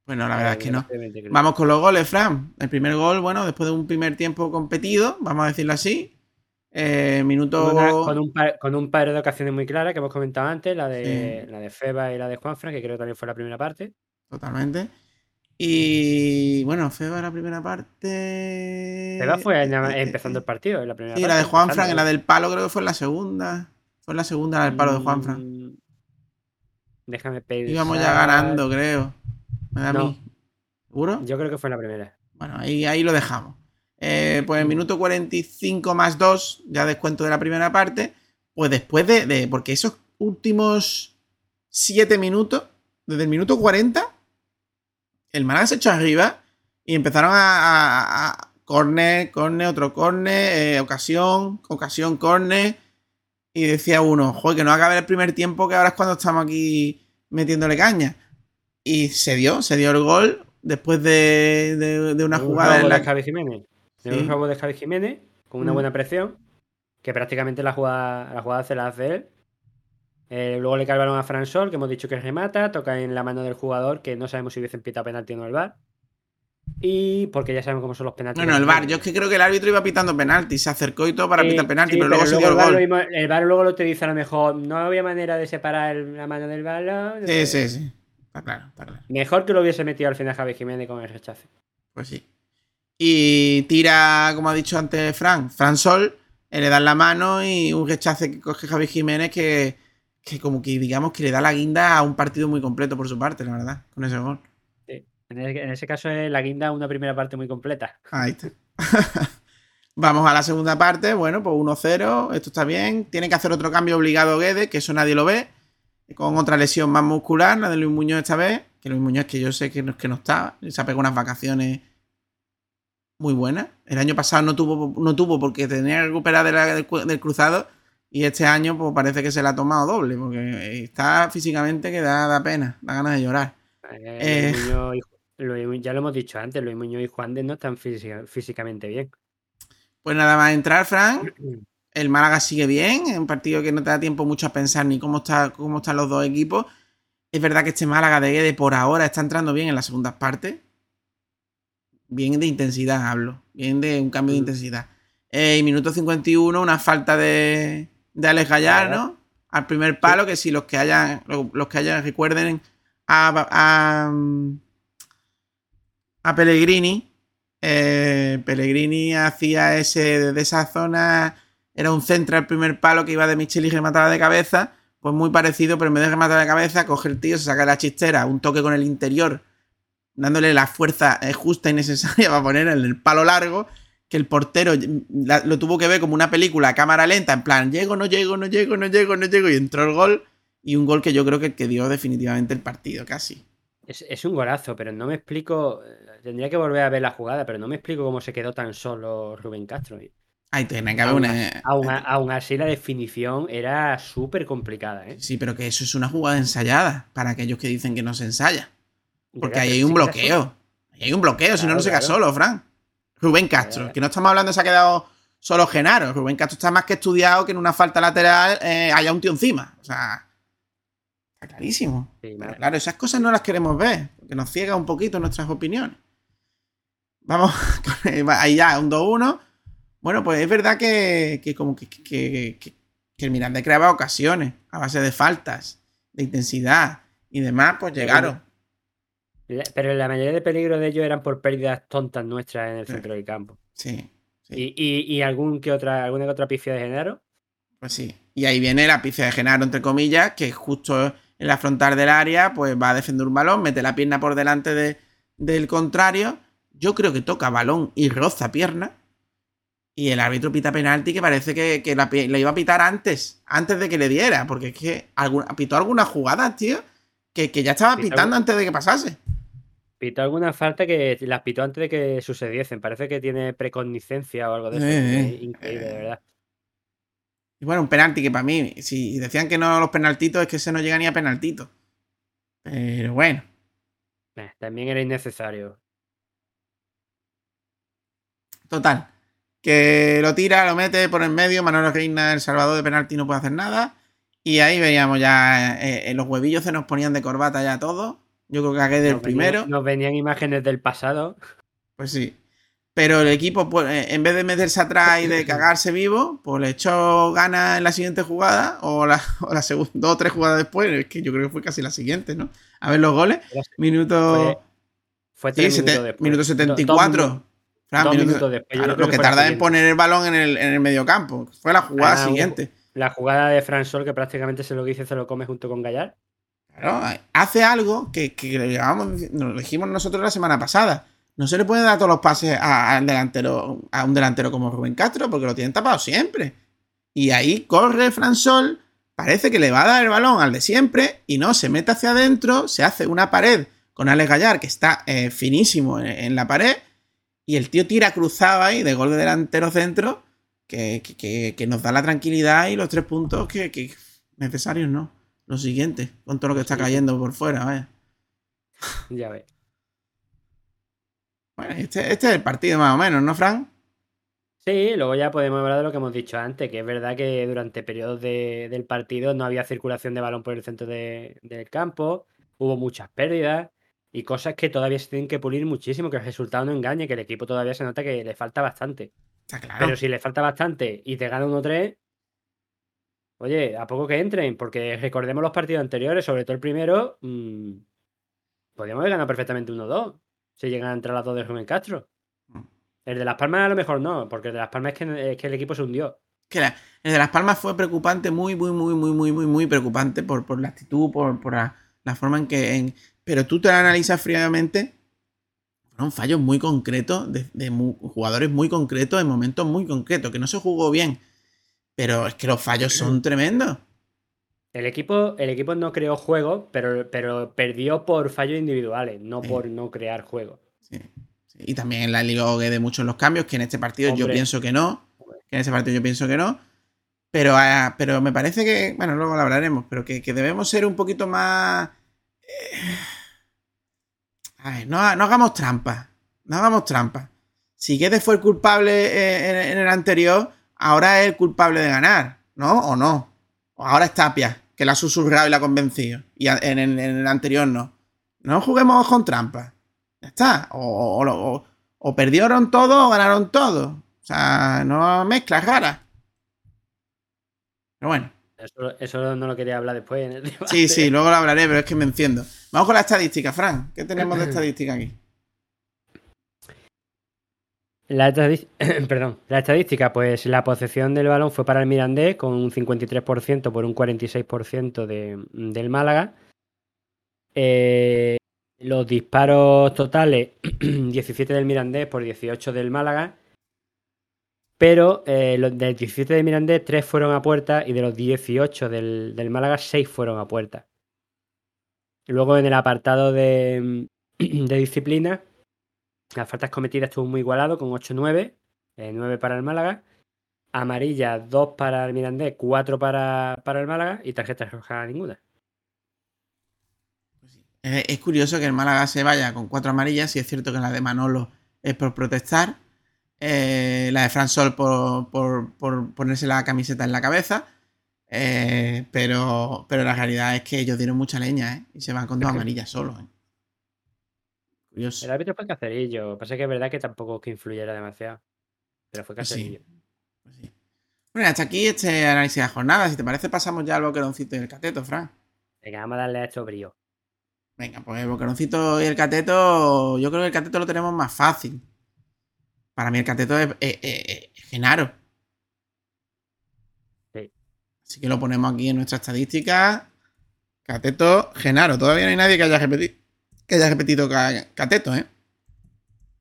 Bueno, la verdad es que no. Vamos con los goles, Fran. El primer gol, bueno, después de un primer tiempo competido, vamos a decirlo así. Eh, minuto. Con, una- con un par, con un par de ocasiones muy claras que hemos comentado antes, la de, la de Feba y la de Juanfran, que creo que también fue la primera parte. Totalmente. Y bueno, Feba la primera parte. Feba fue empezando el partido, en la primera Sí, parte. la de Juanfran, empezando. en la del palo creo que fue en la segunda. Fue en la segunda la del palo de Juanfran. Mm, Déjame pensar. Íbamos ya ganando, creo. Me da a No. mí. ¿Seguro? Yo creo que fue en la primera. Bueno, ahí, ahí lo dejamos. Eh, pues en minuto 45 más 2, ya descuento de la primera parte. Pues después de. de- porque esos últimos 7 minutos, desde el minuto 40, el Málaga se echó arriba y empezaron a. a, a corner, corner, otro corner, eh, ocasión, ocasión, corner. Y decía uno, joder, que no acabe el primer tiempo, que ahora es cuando estamos aquí metiéndole caña. Y se dio, se dio el gol después de, de- de una Un jugada robo en la de Javi Jiménez. De Sí. Un robo de Javi Jiménez con una Mm. buena presión. Que prácticamente la jugada, la jugada se la hace él. Eh, luego le cae el balón a Fran Sol, que hemos dicho que remata, toca en la mano del jugador, que no sabemos si hubiesen pitado penalti o no el VAR. Y porque ya sabemos cómo son los penaltis. Bueno, el VAR, yo es que creo que el árbitro iba pitando penalti, se acercó y todo para Sí, pitar penalti, sí, pero luego se dio el lo gol. mismo- el VAR luego lo dice a lo mejor, no había manera de separar el- la mano del balón. Sí, sí, sí. Está claro, está claro. Mejor que lo hubiese metido al final Javi Jiménez con el rechace. Pues sí. Y tira, como ha dicho antes Fran, Fran Sol, eh, le dan la mano y un rechace que coge Javi Jiménez que, que como que digamos que le da la guinda a un partido muy completo por su parte, la verdad, con ese gol. En, el- en ese caso es la guinda una primera parte muy completa. Ahí está. (laughs) Vamos a la segunda parte. Bueno, pues 1-0. Esto está bien. Tiene que hacer otro cambio obligado Guedes, que eso nadie lo ve. Con otra lesión más muscular, la de Luis Muñoz esta vez. que Luis Muñoz, que yo sé que no, que no está, se ha pegado unas vacaciones muy buenas. El año pasado no tuvo, no tuvo porque tenía que recuperar de la- del, del cruzado y este año pues parece que se la ha tomado doble porque está físicamente que da, da pena, da ganas de llorar. Eh, Eh. Luis Muñoz y- Luis Mu- ya lo hemos dicho antes, Luis Muñoz y Juan de no están física- físicamente bien. Pues nada más entrar, Fran. (clears throat) El Málaga sigue bien, es un partido que no te da tiempo mucho a pensar ni cómo, está, cómo están los dos equipos. Es verdad que este Málaga de Guede por ahora está entrando bien en las segundas partes. Bien de intensidad hablo, bien de un cambio de Mm. intensidad. Eh, y minuto 51, una falta de, de Alex Gallar, Gallar. ¿no? Al primer palo, que si los que hayan, los que hayan recuerden a, a, a Pellegrini, eh, Pellegrini hacía ese desde esa zona, era un centro al primer palo que iba de Michel y remataba de cabeza, pues muy parecido, pero en vez de rematar de cabeza, coge el tío, se saca la chistera, un toque con el interior, dándole la fuerza eh, justa y necesaria (laughs) para poner en el palo largo, que el portero la- lo tuvo que ver como una película a cámara lenta, en plan, llego, no llego, no llego, no llego, no llego, y entró el gol, y un gol que yo creo que, que dio definitivamente el partido, casi. Es, es un golazo, pero no me explico. eh, Tendría que volver a ver la jugada, pero no me explico cómo se quedó tan solo Rubén Castro. Ahí tiene que haber Aún, una... aún- aún así, la definición era súper complicada. ¿eh? Sí, pero que eso es una jugada ensayada para aquellos que dicen que no se ensaya. Porque ahí hay un bloqueo. Ahí hay un bloqueo, si no, Claro, no se queda solo, Fran. Rubén Castro, que no estamos hablando se ha quedado solo Genaro. Rubén Castro está más que estudiado que en una falta lateral eh, haya un tío encima. O sea, está clarísimo. Sí, Pero claro, esas cosas no las queremos ver, porque nos ciega un poquito nuestras opiniones. Vamos, (laughs) ahí ya, un 2-1. Bueno, pues es verdad que, que como que, que, que- que el Miranda creaba ocasiones a base de faltas, de intensidad y demás, pues llegaron. Pero la mayoría de peligros de ellos eran por pérdidas tontas nuestras en el Sí. centro del campo. Sí, sí, Y, y, y algún que otra, alguna que otra pifia de Genaro. pues sí. Y ahí viene la pizza de Genaro, entre comillas, que justo en la frontal del área, pues va a defender un balón, mete la pierna por delante de- del contrario. Yo creo que toca balón y roza pierna. Y el árbitro pita penalti que parece que, que la, iba a pitar antes, antes de que le diera, porque es que alguna, pitó algunas jugadas, tío, que, que ya estaba pitando antes de que pasase. Pitó alguna falta que las pitó antes de que sucediesen. Parece que tiene precognicencia o algo de eso. Eh, increíble, de eh. verdad. Y bueno, un penalti que para mí, si decían que no los penaltitos, es que ese no llega ni a penaltito. Pero bueno. Eh, también era innecesario. Total. Que lo tira, lo mete por en medio. Manolo Reina, el salvador de penalti, no puede hacer nada. Y ahí veíamos ya. eh, los huevillos se nos ponían de corbata ya todos. Yo creo que aquel del Nos primero. venían- nos venían imágenes del pasado. Pues sí. Pero el equipo, pues, eh, en vez de meterse atrás y de cagarse vivo, pues le echó ganas en la siguiente jugada. O la, (laughs) o la segunda, dos o tres jugadas después. Es que yo creo que fue casi la siguiente, ¿no? A ver los goles. Minuto. Fue Sí, tres minutos después. minuto Do- dos 74. minutos- Fran, dos minuto- minutos después. Yo claro, creo lo que fue tarda en poner el balón en el, en el mediocampo. Fue la jugada Ah, siguiente. La jugada de Fran Sol, que prácticamente se lo que hizo, se lo come junto con Gallar. Claro, hace algo que, que lo dijimos nosotros la semana pasada. No se le puede dar todos los pases a, delantero, a un delantero como Rubén Castro, porque lo tienen tapado siempre. Y ahí corre Fran Sol, parece que le va a dar el balón al de siempre, y no, se mete hacia adentro, se hace una pared con Alex Gallar, que está eh, finísimo en, la pared, y el tío tira cruzado ahí de gol de delantero centro, que, que- que- nos da la tranquilidad y los tres puntos que necesarios no. Lo siguiente, con todo lo que está cayendo por fuera, vaya. Ya ves. Bueno, este, este es el partido más o menos, ¿no, Fran? Sí, luego ya podemos hablar de lo que hemos dicho antes, que es verdad que durante periodos de- del partido no había circulación de balón por el centro de- del campo, hubo muchas pérdidas y cosas que todavía se tienen que pulir muchísimo, que el resultado no engañe, que el equipo todavía se nota que le falta bastante. Está claro. Pero si le falta bastante y te gana 1-3, oye, a poco que entren, porque recordemos los partidos anteriores, sobre todo el primero, mm, podríamos haber ganado perfectamente 1-2, si llegan a entrar las dos de Rubén Castro. Mm. El de Las Palmas a lo mejor no, porque el de Las Palmas es que, es que el equipo se hundió. Que la- el de Las Palmas fue preocupante, muy, muy, muy, muy, muy, muy, muy preocupante por, por la actitud, por, por la, la forma en que. en- pero tú te lo analizas fríamente. Fueron fallos muy concretos, de, jugadores muy concretos, en momentos muy concretos, que no se jugó bien. Pero es que los fallos son tremendos. El equipo, el equipo no creó juego, pero, pero perdió por fallos individuales, no Sí. por no crear juego. Sí, sí. Y también la Liga de muchos los cambios, que en este partido yo pienso que no. Que en este partido yo pienso que no. Pero, ah, pero me parece que, bueno, luego lo hablaremos, pero que, que debemos ser un poquito más... eh, A ver, no, no hagamos trampa. No hagamos trampa. Si Guedes fue el culpable eh, en, en el anterior, ahora es el culpable de ganar, ¿no? ¿O no? O ahora es Tapia, que la ha susurrado y la ha convencido. Y en, el- en el anterior no. No juguemos con trampa. Ya está. O, o- o- o- o perdieron todo o ganaron todo. O sea, no mezclas raras. Pero bueno. Eso, eso no lo quería hablar después en el debate. Sí, sí, luego lo hablaré, pero es que me enciendo. Vamos con la estadística, Fran. ¿Qué tenemos de (laughs) estadística aquí? La, (clears throat) Perdón. la estadística, pues la posesión del balón fue para el Mirandés con un 53% por un 46% de, del Málaga. Eh, los disparos totales, (clears throat) 17 del Mirandés por 18 del Málaga. Pero eh, los del 17 del Mirandés, 3 fueron a puerta y de los 18 del, del Málaga, 6 fueron a puerta. Luego en el apartado de, (clears throat) de disciplina, las faltas cometidas estuvo muy igualado con 8-9, eh, 9 para el Málaga, amarilla 2 para el Mirandés, 4 para, para el Málaga y tarjeta roja ninguna. Eh, Es curioso que el Málaga se vaya con cuatro amarillas, y es cierto que la de Manolo es por protestar, eh, la de Fran Sol por, por- por ponerse la camiseta en la cabeza, eh, pero, pero la realidad es que ellos dieron mucha leña ¿eh? y se van con dos amarillas solos. Curioso. El árbitro fue Cacerillo, pasa que es verdad que tampoco es que influyera demasiado, pero fue Pues sí. Cacerillo. Pues sí. Bueno, hasta aquí este análisis de la jornada. Si te parece, pasamos ya al boqueroncito y el cateto, Fran. Venga, vamos a darle a esto brío. Venga, pues el boqueroncito y el cateto, yo creo que el cateto lo tenemos más fácil. Para mí el cateto es, es- es- es Genaro. Sí. Así que lo ponemos aquí en nuestra estadística. Cateto, Genaro. Todavía no hay nadie que haya repetido, que haya repetido ca- cateto, ¿eh?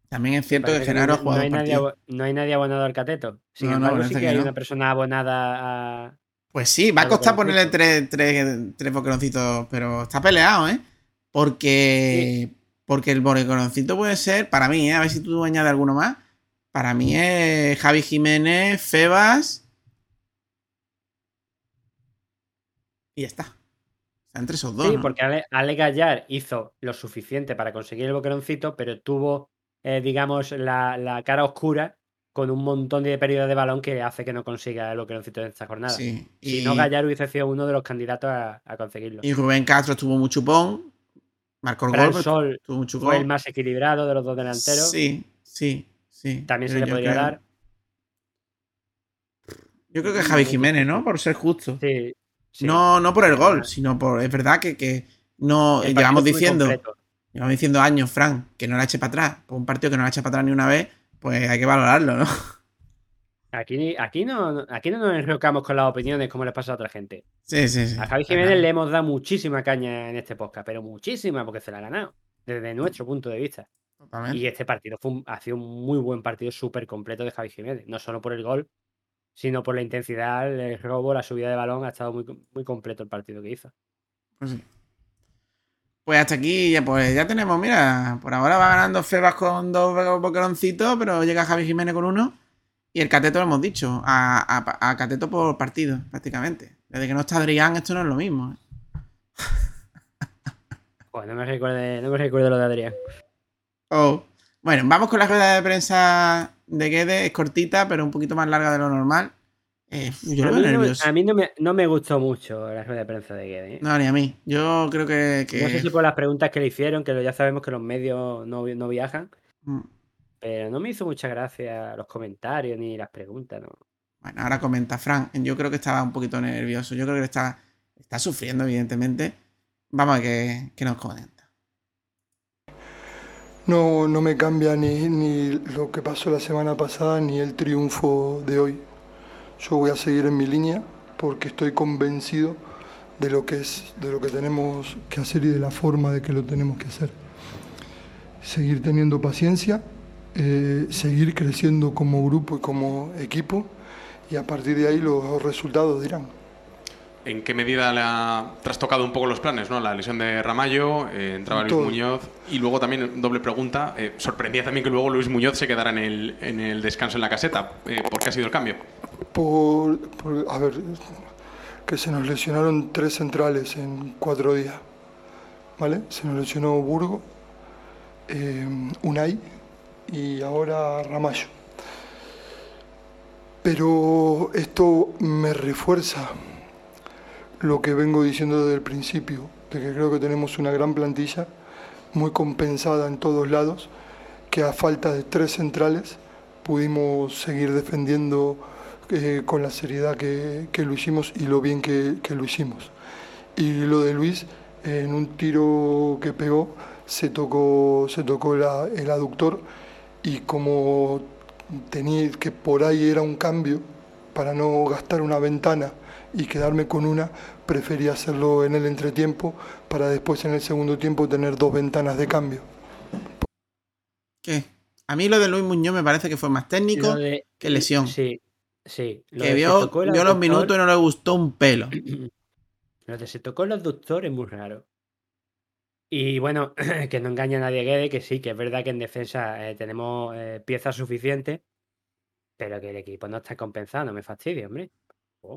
También es cierto que Genaro ha jugado no hay nadie, partidos. abo- no hay nadie abonado al cateto. Sin No, no, embargo, sí que, hay una persona abonada a. Pues sí, va a costar ponerle tres, tres, tres boqueroncitos, pero está peleado, ¿eh? Porque, porque el boqueroncito puede ser, para mí, ¿eh? a ver si tú añades alguno más. Para mí es Javi Jiménez, Febas. Y ya está. Entre esos dos. Sí, ¿no? porque Ale, Ale Gallar hizo lo suficiente para conseguir el boqueroncito, pero tuvo, eh, digamos, la, la cara oscura con un montón de pérdidas de balón que hace que no consiga el boqueroncito en esta jornada. Sí. Si Y, no, Gallar hubiese sido uno de los candidatos a, a conseguirlo. y Rubén Castro estuvo muy chupón. Marcó el Fran gol, Sol fue el más equilibrado de los dos delanteros. Sí, sí, sí. También se le podría creo- dar. Yo creo que Javi Jiménez, ¿no? Por ser justo. Sí, sí. No, no por el gol, sino por. Es verdad que, que no. El llevamos diciendo. completo. Llevamos diciendo años, Fran, que no la eche para atrás. Por un partido que no la eche para atrás ni una vez, pues hay que valorarlo, ¿no? Aquí, aquí, no, aquí no nos enrocamos con las opiniones como les pasa a otra gente. Sí, sí, sí. A Javi Jiménez le hemos dado muchísima caña en este podcast, pero muchísima porque se la ha ganado, desde nuestro punto de vista. Totalmente. Y este partido fue un- ha sido un muy buen partido súper completo de Javi Jiménez, no solo por el gol, sino por la intensidad, el robo, la subida de balón, ha estado muy, muy completo el partido que hizo. Pues sí. Pues hasta aquí ya, pues ya tenemos, mira, por ahora va ganando Febas con dos boqueroncitos, pero llega Javi Jiménez con uno. Y el Cateto lo hemos dicho, a, a- a Cateto por partido, prácticamente. Desde que no está Adrián, esto no es lo mismo. ¿eh? (laughs) Pues no me recuerde, no me recuerdo lo de Adrián. Oh. Bueno, vamos con la rueda de prensa de Guedes. Es cortita, pero un poquito más larga de lo normal. Eh, yo a lo mí, no, a mí no me, no me gustó mucho la rueda de prensa de Guedes. ¿eh? No, ni a mí. Yo creo que. que- No sé si por las preguntas que le hicieron, que ya sabemos que los medios no, no viajan, Mm. pero no me hizo mucha gracia los comentarios ni las preguntas, ¿no? Bueno, ahora comenta Fran. Yo creo que estaba un poquito nervioso. Yo creo que está, está sufriendo, evidentemente. Vamos a que, que nos comenta. No, no me cambia ni, ni lo que pasó la semana pasada ni el triunfo de hoy. Yo voy a seguir en mi línea porque estoy convencido de lo que es, de lo que tenemos que hacer y de la forma de que lo tenemos que hacer. Seguir teniendo paciencia, eh, seguir creciendo como grupo y como equipo y a partir de ahí los resultados dirán. ¿En qué medida le ha trastocado un poco los planes? ¿no? La lesión de Ramallo, eh, entraba Luis Todo. Muñoz y luego también, doble pregunta, eh, sorprendía también que luego Luis Muñoz se quedara en el, en el descanso en la caseta. Eh, ¿Por qué ha sido el cambio? Por, por- a ver, que se nos lesionaron tres centrales en cuatro días, ¿vale? Se nos lesionó Burgo, Unai y ahora Ramallo. Pero esto me refuerza lo que vengo diciendo desde el principio, de que creo que tenemos una gran plantilla, muy compensada en todos lados, que a falta de tres centrales pudimos seguir defendiendo eh, con la seriedad que, que lo hicimos y lo bien que, que lo hicimos. Y lo de Luis, en un tiro que pegó, se tocó, se tocó el aductor y como tenía que por ahí era un cambio, para no gastar una ventana y quedarme con una, preferí hacerlo en el entretiempo para después en el segundo tiempo tener dos ventanas de cambio. ¿Qué? A mí lo de Luis Muñoz me parece que fue más técnico de- que lesión. Sí, sí. Lo que vio, vio los minutos y no le gustó un pelo. (clears throat) Lo de se tocó el aductor es muy raro. Y bueno, (clears throat) que no engaña a nadie Guede, que sí, que es verdad que en defensa eh, tenemos eh, piezas suficientes, pero que el equipo no está compensado, no me fastidie, hombre.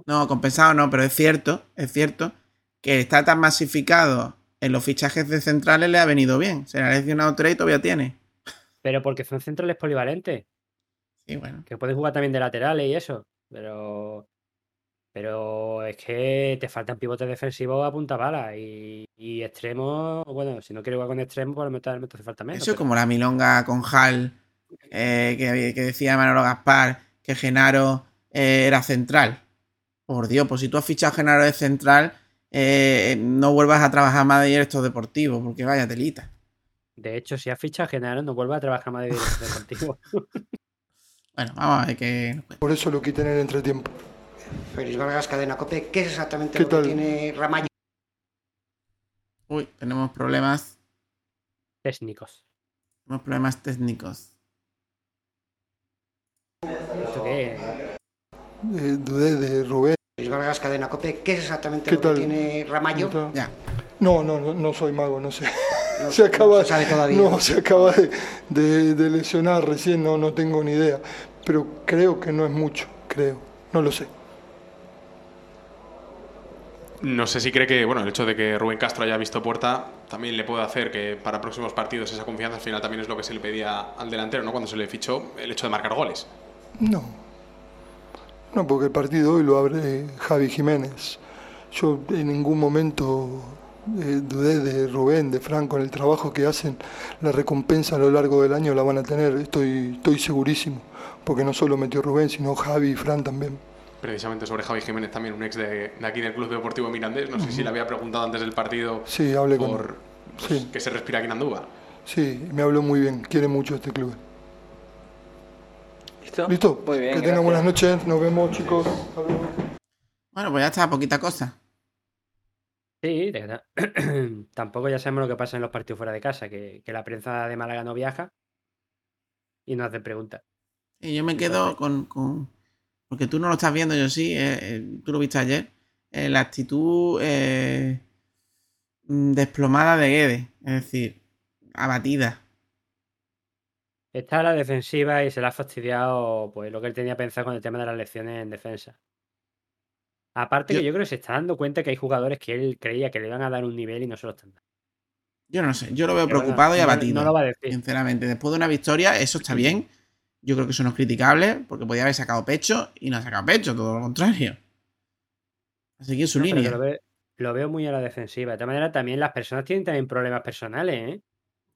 No, compensado no, pero es cierto, es cierto que está tan masificado en los fichajes de centrales le ha venido bien. Se le ha lesionado tres y todavía tiene. Pero porque son centrales polivalentes, Sí, bueno. que pueden jugar también de laterales y eso. Pero. Pero es que te faltan pivotes defensivos a punta bala y, y extremos. Bueno, si no quieres jugar con extremos, pues me hace falta menos. Eso es pero- como la milonga con Hal, eh, que, que decía Manolo Gaspar que Genaro eh, era central. Por Dios, pues si tú has fichado a Genaro de central, eh, no vuelvas a trabajar más de director deportivo, porque vaya telita. De hecho, si has fichado a Genaro, no vuelva a trabajar más de director (laughs) deportivo. Bueno, vamos a ver qué. Por eso lo quité en el entretiempo. Félix Vargas, Cadena Cope, ¿qué es exactamente ¿Qué lo tal? que tiene Ramallo? Uy, tenemos problemas. Técnicos. Tenemos problemas técnicos. ¿Esto qué es? Eh, dudé de Rubén. Vargas, Cadena Cope, ¿qué es exactamente ¿Qué lo tal? que tiene Ramallo? Ya. No, no, no, no soy mago, no sé. No- (laughs) se acaba, no se sabe todavía. no, se acaba de, de- de lesionar recién, no, no tengo ni idea. Pero creo que no es mucho, creo. No lo sé. No sé si cree que bueno, el hecho de que Rubén Castro haya visto puerta también le puede hacer que para próximos partidos esa confianza al final también es lo que se le pedía al delantero, ¿no? Cuando se le fichó el hecho de marcar goles. No. No, porque el partido hoy lo abre Javi Jiménez. Yo en ningún momento eh, dudé de Rubén, de Franco, en el trabajo que hacen. La recompensa a lo largo del año la van a tener, estoy, estoy segurísimo. Porque no solo metió Rubén, sino Javi y Fran también. Precisamente sobre Javi Jiménez también, un ex de, de aquí del Club Deportivo Mirandés. No sé si le había preguntado antes del partido Sí, hablé por pues, Sí. que se respira aquí en Andúba. Sí, me habló muy bien, quiere mucho este club. ¿Listo? ¿Listo? Muy bien. que tengan buenas noches, nos vemos chicos. Hasta luego. Bueno, pues ya está, poquita cosa. Sí, de verdad. (clears throat) Tampoco ya sabemos lo que pasa en los partidos fuera de casa, que, que la prensa de Málaga no viaja y no hace preguntas. Y yo me quedo con, con- Porque tú no lo estás viendo, yo sí. eh, eh, tú lo viste ayer. eh, la actitud desplomada de Guede. Es decir, abatida. Está a la defensiva y se le ha fastidiado pues lo que él tenía pensado con el tema de las lecciones en defensa. Aparte Yo- que yo creo que se está dando cuenta que hay jugadores que él creía que le iban a dar un nivel y no se lo están dando. Yo no sé. Yo lo veo Pero preocupado y abatido. No lo va a decir. Sinceramente, después de una victoria, eso está bien. Yo creo que eso no es criticable, porque podía haber sacado pecho y no ha sacado pecho, todo lo contrario. Así que en su No, línea. lo, ve- lo veo muy a la defensiva. De todas maneras, también las personas tienen también problemas personales, ¿eh?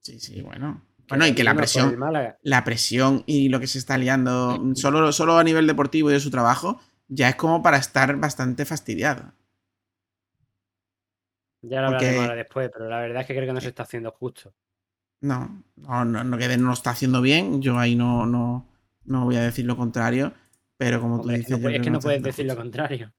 Sí, sí, bueno. Bueno, y que la presión, la presión y lo que se está liando solo, solo a nivel deportivo y de su trabajo, ya es como para estar bastante fastidiado. Ya lo porque- hablaremos ahora después, pero la verdad es que creo que no se está haciendo justo. No, no, no, no, que no lo está haciendo bien. Yo ahí no, no, no voy a decir lo contrario. Pero como Hombre, tú es dices, no, es que no puedes decir lo contrario.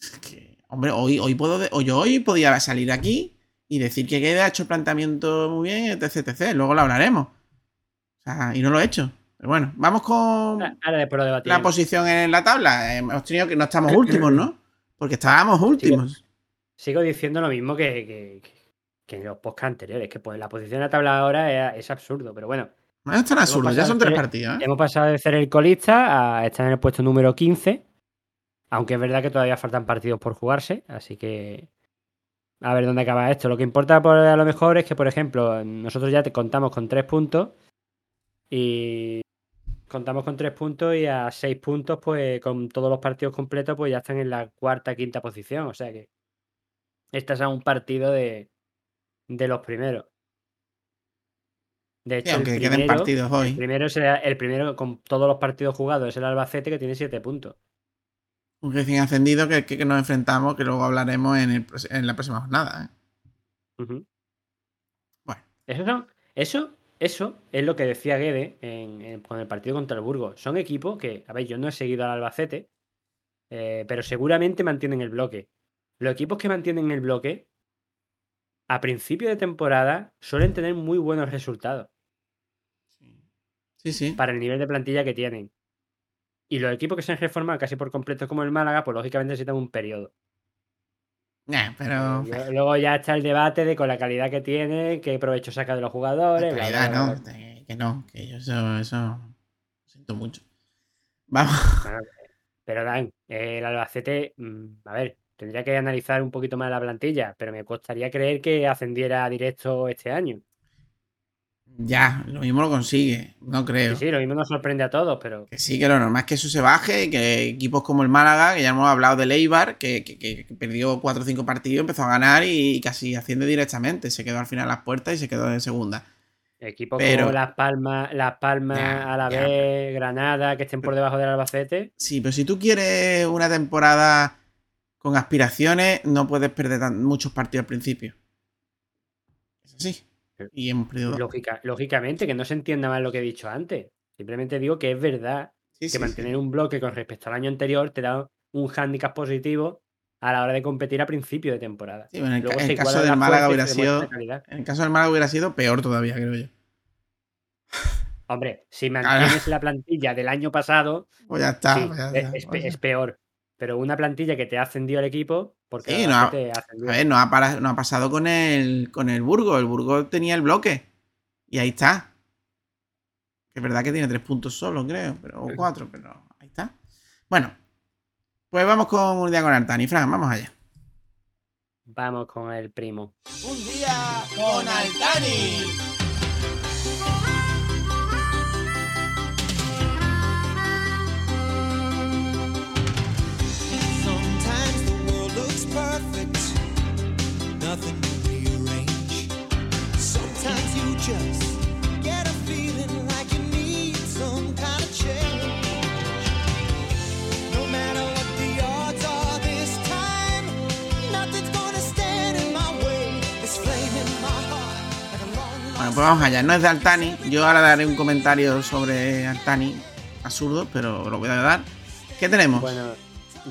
Es (laughs) que, hombre, hoy, hoy puedo de- yo hoy podía salir aquí y decir que Guede ha hecho el planteamiento muy bien, etc, etc. Luego lo hablaremos. O sea, y no lo he hecho. Pero bueno, vamos con Ahora debatimos. la posición en la tabla. Eh, Hemos tenido que no estamos últimos, ¿no? Porque estábamos últimos. Sigo diciendo lo mismo que, que, que en los podcasts anteriores, que pues, la posición en la tabla ahora es, es absurdo, pero bueno. No es tan absurdo, ya son de tres partidos, ¿eh? Hemos pasado de ser el colista a estar en el puesto número 15, aunque es verdad que todavía faltan partidos por jugarse, así que a ver dónde acaba esto. Lo que importa por, a lo mejor es que, por ejemplo, nosotros ya te contamos con tres puntos y contamos con tres puntos y a seis puntos, pues con todos los partidos completos, pues ya están en la cuarta, quinta posición, o sea que estás a un partido de, de los primeros. De hecho, Sí, el aunque queden primero- partidos el hoy. primero, será- el primero con todos los partidos jugados es el Albacete que tiene 7 puntos. Un recién ascendido que, que, que nos enfrentamos, que luego hablaremos en, el en la próxima jornada, ¿eh? Bueno. Eso, son- eso, eso es lo que decía Guede en, en- con el partido contra el Burgos. Son equipos que, a ver, yo no he seguido al Albacete, eh, pero seguramente mantienen el bloque. Los equipos que mantienen el bloque, a principio de temporada, suelen tener muy buenos resultados. Sí, sí. para el nivel de plantilla que tienen. Y los equipos que se han reformado casi por completo como el Málaga, pues lógicamente necesitan un periodo. Nah, pero. Yo- Luego ya está el debate de con la calidad que tiene, qué provecho saca de los jugadores. bla, calidad, bla, bla, no, bla. que no, que yo eso, eso. Siento mucho. Vamos. Bueno, pero Dan, el Albacete, mm, a ver, tendría que analizar un poquito más la plantilla, pero me costaría creer que ascendiera directo este año. Ya, lo mismo lo consigue, no creo. Sí, sí, lo mismo nos sorprende a todos, pero Que sí, que lo normal es que eso se baje, y que equipos como el Málaga, que ya hemos hablado del Eibar, que, que- que- que perdió 4 o 5 partidos, empezó a ganar y casi asciende directamente. Se quedó al final a las puertas y se quedó en segunda. equipos Pero- como Las Palmas, Las Palmas, Ya, Alavés, Granada, que estén por debajo del Albacete, Sí, pero si tú quieres una temporada con aspiraciones, no puedes perder tan- muchos partidos al principio. Es así. Y. Lógica, lógicamente, que no se entienda mal lo que he dicho antes. Simplemente digo que es verdad Sí, que sí, mantener sí. un bloque con respecto al año anterior te da un hándicap positivo a la hora de competir a principio de temporada. Sí, bueno, en ca- en caso del Málaga hubiera sido. En el caso del Málaga hubiera sido peor todavía, creo yo. Hombre, si mantienes la plantilla del año pasado, Pues ya está. sí, pues ya es, está, es pe- pues ya es peor. Pero una plantilla que te ha ascendido el equipo, porque Sí, no, ha ascendido. A ver, no ha, para- no ha pasado con el, con el Burgo. El Burgo tenía el bloque. Y ahí está. Es verdad que tiene tres puntos solo, creo. Pero, o cuatro, pero ahí está. Bueno. Pues vamos con un día con Artani. Fran, vamos allá. Vamos con el primo. Un día con Altani. Perfect, nothing to rearrange. Sometimes you just get a feeling like you need some kind of change. No matter what the odds are this time, nothing's gonna stand in my way. This flame in my heart, like a long Bueno, pues vamos allá. No es de Altani. Yo ahora daré un comentario sobre Altani. Absurdo, pero lo voy a dar. ¿Qué tenemos? Bueno,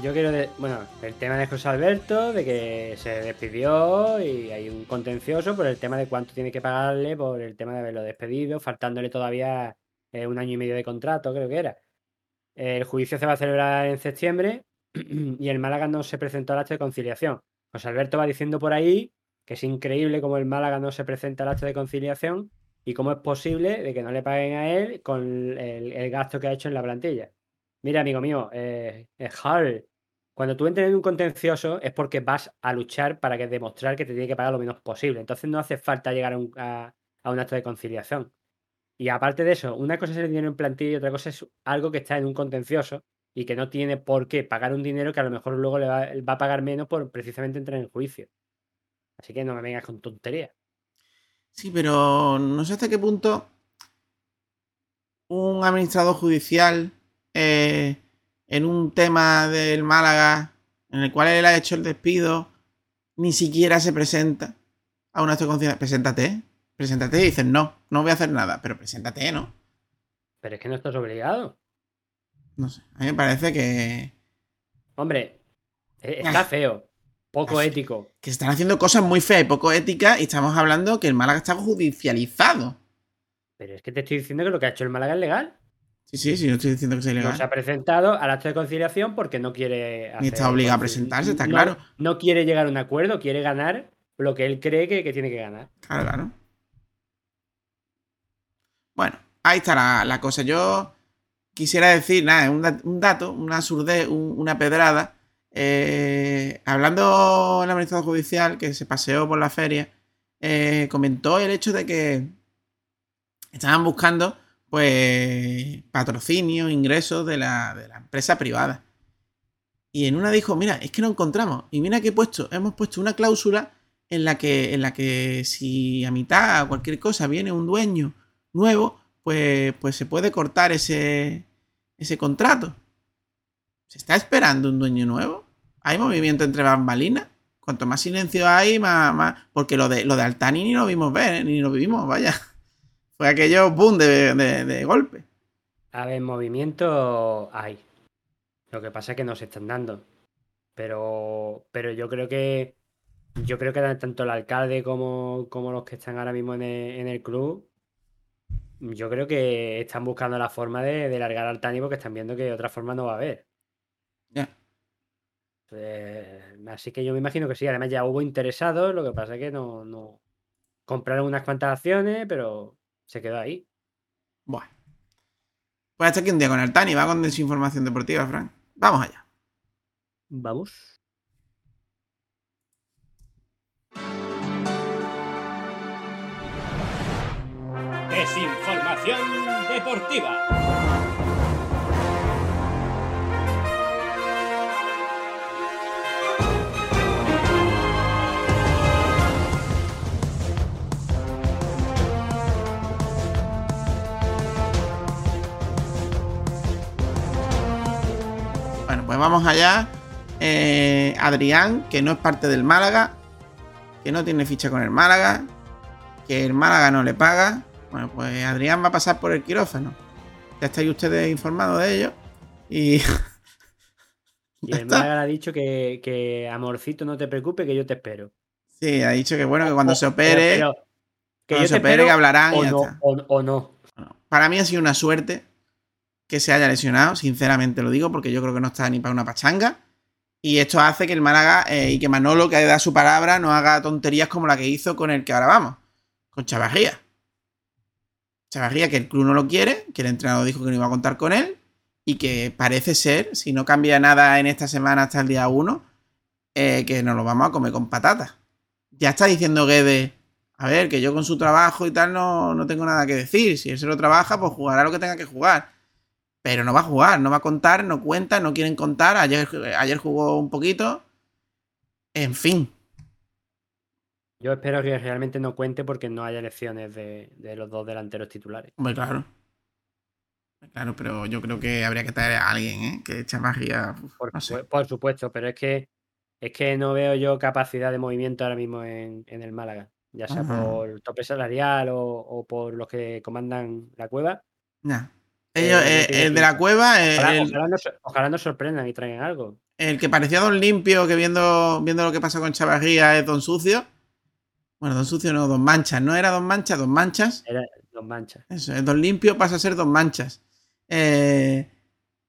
yo quiero. de- bueno, el tema de José Alberto, de que se despidió y hay un contencioso por el tema de cuánto tiene que pagarle por el tema de haberlo despedido, faltándole todavía eh, un año y medio de contrato, creo que era. El juicio se va a celebrar en septiembre (clears throat) y el Málaga no se presentó al acto de conciliación. José Alberto va diciendo por ahí que es increíble cómo el Málaga no se presenta al acto de conciliación y cómo es posible de que no le paguen a él con el, gasto que ha hecho en la plantilla. Mira, amigo mío, eh, eh, Hal, cuando tú entres en un contencioso es porque vas a luchar para que demostrar que te tiene que pagar lo menos posible. Entonces no hace falta llegar a un, acto de conciliación. Y aparte de eso, una cosa es el dinero en plantilla y otra cosa es algo que está en un contencioso y que no tiene por qué pagar un dinero que a lo mejor luego le va, a pagar menos por precisamente entrar en juicio. Así que no me vengas con tonterías. Sí, pero no sé hasta qué punto un administrador judicial eh, en un tema del Málaga en el cual él ha hecho el despido ni siquiera se presenta a un acto de conciencia. Preséntate, preséntate y dices no, no voy a hacer nada, pero preséntate, ¿no? Pero es que no estás obligado. No sé, a mí me parece que, Hombre, eh, está feo, poco ético. que se están haciendo cosas muy feas y poco éticas y estamos hablando que el Málaga está judicializado. Pero es que te estoy diciendo que lo que ha hecho el Málaga es legal. Sí, sí, sí, no estoy diciendo que sea No ilegal. se ha presentado al acto de conciliación porque no quiere. Ni hacer- está obligado a presentarse, está no- claro. No quiere llegar a un acuerdo, quiere ganar lo que él cree que, que tiene que ganar. Claro, claro. Bueno, ahí está la, la cosa. Yo quisiera decir, nada, un, dat- un dato, una surdez, un- una pedrada. Eh, hablando el administrador judicial que se paseó por la feria, eh, comentó el hecho de que estaban buscando pues patrocinio, ingresos de la, de la empresa privada. Y en una dijo, mira, es que no encontramos. Y mira que he puesto, hemos puesto una cláusula en la que, en la que si a mitad o cualquier cosa viene un dueño nuevo, pues, pues se puede cortar ese, ese contrato. ¿Se está esperando un dueño nuevo? ¿Hay movimiento entre bambalinas? Cuanto más silencio hay, más... más... Porque lo de, lo de Altani ni lo vimos ver, ¿eh? ni lo vivimos, vaya. Fue aquello, boom, de, de- de golpe. A ver, movimiento hay. Lo que pasa es que no se están dando. Pero, pero yo creo que yo creo que tanto el alcalde como, como los que están ahora mismo en el, en el club, yo creo que están buscando la forma de, de largar al Tani porque están viendo que de otra forma no va a haber. Ya. Eh, así que yo me imagino que sí. Además ya hubo interesados, lo que pasa es que no, no compraron unas cuantas acciones, pero se quedó ahí. Bueno. Pues hasta aquí un día con Altani, va con desinformación deportiva, Frank. Vamos allá. Vamos. Desinformación deportiva. Vamos allá. Eh, Adrián, que no es parte del Málaga, que no tiene ficha con el Málaga, que el Málaga no le paga. Bueno, pues Adrián va a pasar por el quirófano. Ya estáis ustedes informados de ello. Y (laughs) Y el. Málaga le ha dicho que, que, amorcito, no te preocupes, que yo te espero. sí, ha dicho que bueno, que cuando O- se opere, pero- pero que cuando yo se te opere, que hablarán y o ya no, está. o, o no. Para mí ha sido una suerte que se haya lesionado, sinceramente lo digo, porque yo creo que no está ni para una pachanga. Y esto hace que el Málaga eh, y que Manolo, que da su palabra, no haga tonterías como la que hizo con el que ahora vamos, con Chavarría. Chavarría, que el club no lo quiere, que el entrenador dijo que no iba a contar con él, y que parece ser, si no cambia nada en esta semana hasta el día 1, eh, que nos lo vamos a comer con patatas. Ya está diciendo Guede, a ver, que yo con su trabajo y tal no, no tengo nada que decir. Si él se lo trabaja, pues jugará lo que tenga que jugar. Pero no va a jugar, no va a contar, no cuenta, no quieren contar. Ayer, ayer jugó un poquito. En fin. Yo espero que realmente no cuente porque no haya elecciones de, de los dos delanteros titulares. Hombre, claro. Claro, pero yo creo que habría que traer a alguien, ¿eh? Que Chavarría. uf, Por, no sé. por supuesto, pero es que es que no veo yo capacidad de movimiento ahora mismo en, en el Málaga. Ya sea Ajá. por tope salarial o, o por los que comandan la cueva. Ya. Ellos, Eh, eh, el de la cueva, eh, Ojalá, el, ojalá nos, ojalá nos sorprendan y traigan algo. el que parecía Don Limpio, que viendo, viendo lo que pasa con Chavarría es Don Sucio. Bueno, Don Sucio no, Don Manchas. No era Don Manchas, Don Manchas. Era dos manchas. Eso, es Don Limpio pasa a ser Don Manchas. Eh,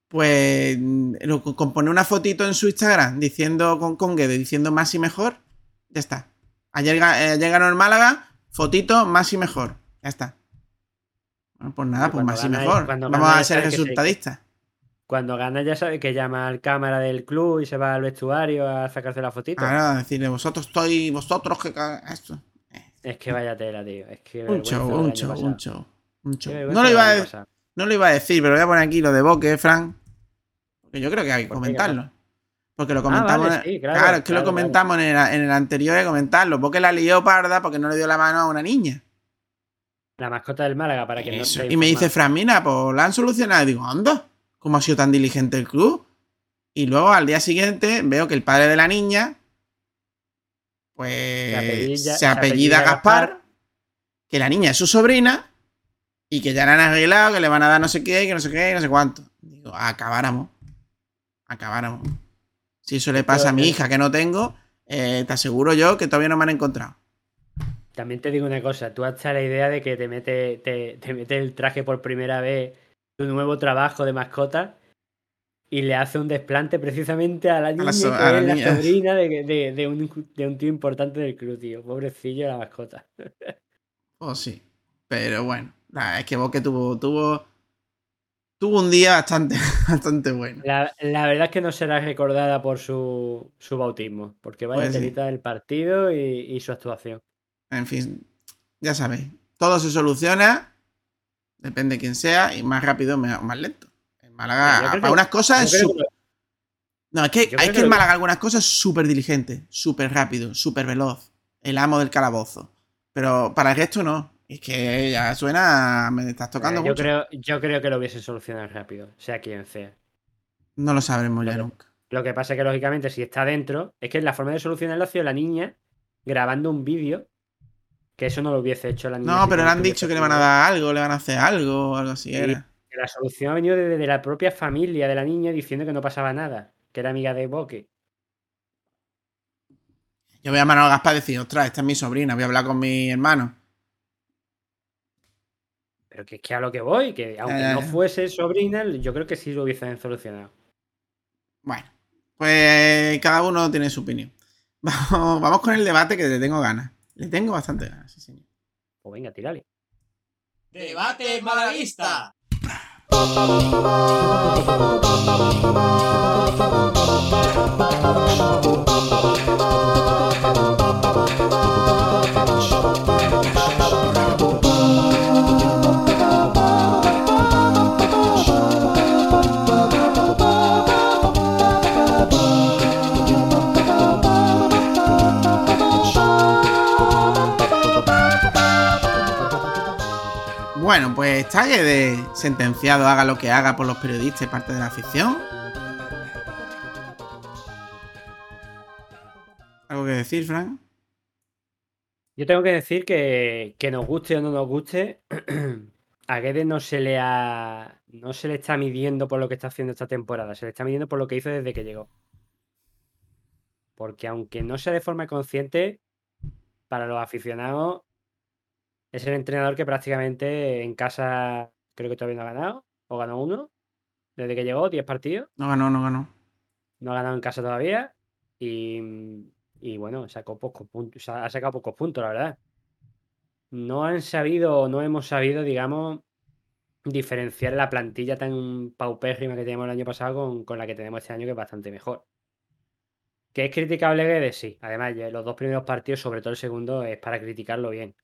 pues lo- con poner una fotito en su Instagram diciendo con, con Guede, diciendo más y mejor, ya está. Ayer, eh, ganó el Málaga, fotito más y mejor. Ya está. Bueno, pues nada, pues más y mejor. Vamos a ser resultadistas. Cuando gana ya sabe que llama al cámara del club y se va al vestuario a sacarse la fotito. Ahora decirle, vosotros estoy, vosotros que esto. Es que vaya tela, tío. Es que Un show, un show, un show, un show. No lo, iba a, no lo iba a decir, pero voy a poner aquí lo de Boque, Frank. Porque yo creo que hay que. ¿Qué comentarlo. Porque lo Ah, comentamos. vale, en- sí, claro, claro, es que lo claro, comentamos en, el, en el anterior de comentarlo. Boque la lió parda porque no le dio la mano a una niña. La mascota del Málaga, para que no esté Y me dice, mira, pues la han solucionado. Y digo, anda, ¿cómo ha sido tan diligente el club? Y luego al día siguiente veo que el padre de la niña, pues Se apellida- se se apellida Gaspar, Gaspar. que la niña es su sobrina y que ya la han arreglado, que le van a dar no sé qué, que no sé qué, no sé cuánto. Digo, acabáramos. Acabáramos. Si eso le pasa a mi hija que no tengo, eh, te aseguro yo que todavía no me han encontrado. También te digo una cosa, tú hasta la idea de que te mete, te, te mete el traje por primera vez su nuevo trabajo de mascota y le hace un desplante precisamente a la niña, so- que a la es la sobrina de, de- de un, de un tío importante del club, tío. Pobrecillo la mascota. Pues (laughs) sí. Pero bueno. Es que Boque tuvo, tuvo. Tuvo un día bastante, (laughs) bastante bueno. La, la verdad es que no será recordada por su, su bautismo, porque vaya Pues sí. del partido y, y su actuación. En fin, ya sabéis. Todo se soluciona. Depende de quién sea. Y más rápido o más lento. En Málaga, para que- unas cosas es yo creo su- que lo- No, es que, es que que en Málaga algunas cosas súper diligente, súper rápido, súper veloz. El amo del calabozo. Pero para el resto no. Es que ya suena. Me estás tocando Eh, yo, mucho. creo, yo creo que lo hubiese solucionado rápido, sea quien sea. No lo sabremos ya nunca. Lo que pasa es que, lógicamente, si está dentro, es que la forma de solucionarlo ha sido la niña grabando un vídeo. Que eso no lo hubiese hecho la niña. No, pero le han dicho que le van a dar algo, le van a hacer algo, o algo así Sí. era. Que La solución ha venido desde la propia familia de la niña diciendo que no pasaba nada, que era amiga de Boque. Yo voy a Manuel Gaspar y decir, ostras, esta es mi sobrina, voy a hablar con mi hermano. Pero que es que a lo que voy, que aunque no ya. fuese sobrina, yo creo que sí lo hubiesen solucionado. Bueno, pues cada uno tiene su opinión. (laughs) Vamos, vamos con el debate que le tengo ganas. Le tengo bastante ganas, sí, señor. Pues venga, tirale. Debate malaguista. Bueno, pues está de sentenciado, haga lo que haga por los periodistas y parte de la afición. ¿Algo que decir, Frank? Yo tengo que decir que, que nos guste o no nos guste, (clears throat) a Guedes no se le ha, no se le está midiendo por lo que está haciendo esta temporada, se le está midiendo por lo que hizo desde que llegó. Porque aunque no sea de forma consciente, para los aficionados es el entrenador que prácticamente en casa creo que todavía no ha ganado, o ganó uno, desde que llegó, 10 partidos. No ganó, no ganó. No ha ganado en casa todavía. Y, y bueno, sacó pocos puntos. Ha sacado pocos puntos, la verdad. No han sabido, no hemos sabido, digamos, diferenciar la plantilla tan paupérrima que teníamos el año pasado con, con la que tenemos este año, que es bastante mejor. ¿Que es criticable Guedes? Sí. Además, los dos primeros partidos, sobre todo el segundo, es para criticarlo bien.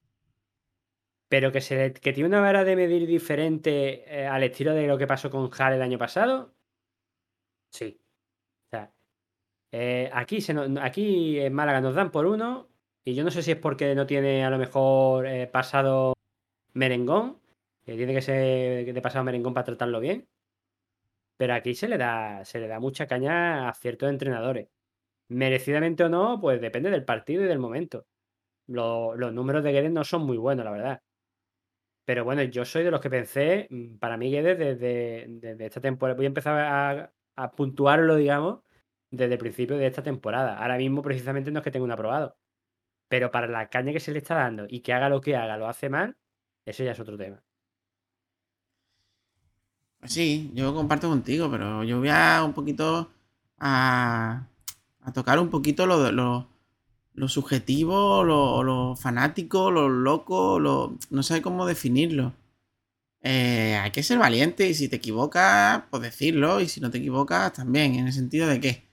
Pero que, se le- que tiene una vara de medir diferente eh, al estilo de lo que pasó con Hall el año pasado, sí. O sea, eh, aquí, aquí en Málaga nos dan por uno, y yo no sé si es porque no tiene a lo mejor eh, pasado merengón, que tiene que ser de pasado merengón para tratarlo bien. Pero aquí se le da, se le da mucha caña a ciertos entrenadores. Merecidamente o no, pues depende del partido y del momento. Lo- los números de Guedes no son muy buenos, la verdad. Pero bueno, yo soy de los que pensé, mm, para mí Guedes desde, desde esta temporada, voy a empezar a, a puntuarlo, digamos, desde el principio de esta temporada. Ahora mismo precisamente no es que tenga un aprobado. Pero para la caña que se le está dando y que haga lo que haga, lo hace mal, eso ya es otro tema. Pues sí, yo comparto contigo, pero yo voy a un poquito a, a tocar un poquito lo, lo, lo subjetivo, lo, lo fanático, lo loco, lo, no sé cómo definirlo. Eh, hay que ser valiente y si te equivocas, pues decirlo, y si no te equivocas, también, en el sentido de que,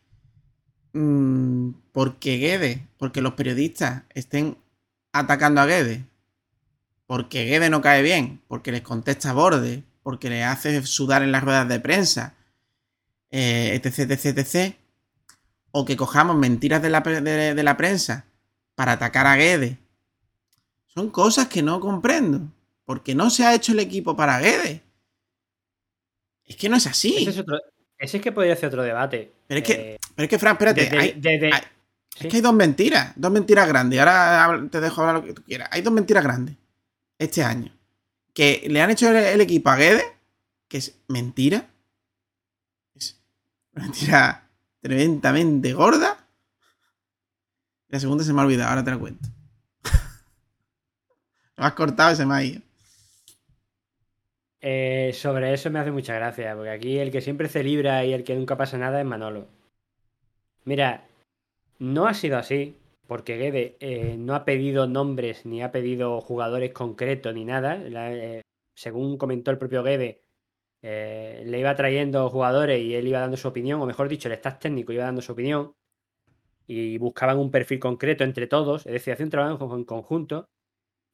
mm, porque Guedes, porque los periodistas estén atacando a Guedes, porque Guedes no cae bien, porque les contesta a borde, porque le hace sudar en las ruedas de prensa, eh, etc, etc, etc, o que cojamos mentiras de la, de, de la prensa para atacar a Guedes, son cosas que no comprendo, porque no se ha hecho el equipo para Guedes. Es que no es así. Ese es, otro, ese es que podría ser otro debate. Pero es que, Eh, pero es que, Fran, espérate, desde- hay- desde- hay- sí. es que hay dos mentiras, dos mentiras grandes. Ahora te dejo hablar lo que tú quieras. Hay dos mentiras grandes este año. Que le han hecho el, el equipo a Guedes, que es mentira. Es mentira tremendamente gorda. La segunda se me ha olvidado, ahora te la cuento. (laughs) Lo has cortado y se. Eh, sobre eso me hace mucha gracia, porque aquí el que siempre celebra y el que nunca pasa nada es Manolo. Mira, no ha sido así, porque Gede eh, no ha pedido nombres ni ha pedido jugadores concretos ni nada. Eh, según comentó el propio Gede, eh, le iba trayendo jugadores y él iba dando su opinión, o mejor dicho, el staff técnico iba dando su opinión y buscaban un perfil concreto entre todos, es decir, hacía un trabajo en conjunto.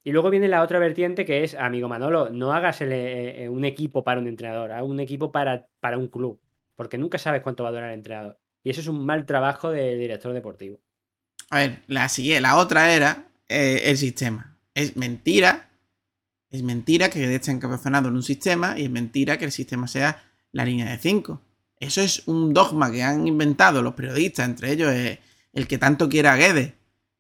Y luego viene la otra vertiente que es, amigo Manolo, no hagas eh, un equipo para un entrenador, haz un equipo para, para un club, porque nunca sabes cuánto va a durar el entrenador. Y eso es un mal trabajo del director deportivo. A ver, la la otra era eh, el sistema. Es mentira. Es mentira que esté encabezonado en un sistema y es mentira que el sistema sea la línea de 5. Eso es un dogma que han inventado los periodistas, entre ellos eh, el que tanto quiera a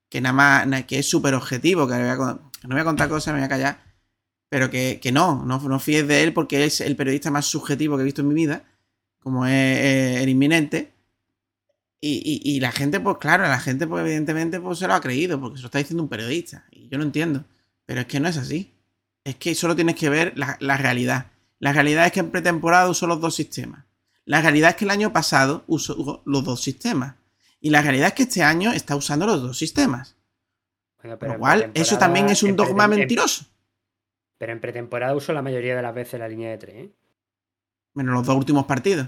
que nada más que es súper objetivo, que, le voy a no voy a contar cosas, me voy a callar, pero que, no, no, no fíes de él porque es el periodista más subjetivo que he visto en mi vida, como es el inminente. Y, y- y la gente, pues claro, la gente, pues evidentemente, pues se lo ha creído, porque se lo está diciendo un periodista. Y yo no entiendo. Pero es que no es así. Es que solo tienes que ver la, la realidad. La realidad es que en pretemporada usó los dos sistemas. La realidad es que el año pasado usó los dos sistemas. Y la realidad es que este año está usando los dos sistemas. Bueno, pero lo en cual, eso también es un dogma en- mentiroso. Pero en pretemporada uso la mayoría de las veces la línea de tres. ¿eh? Menos los dos últimos partidos.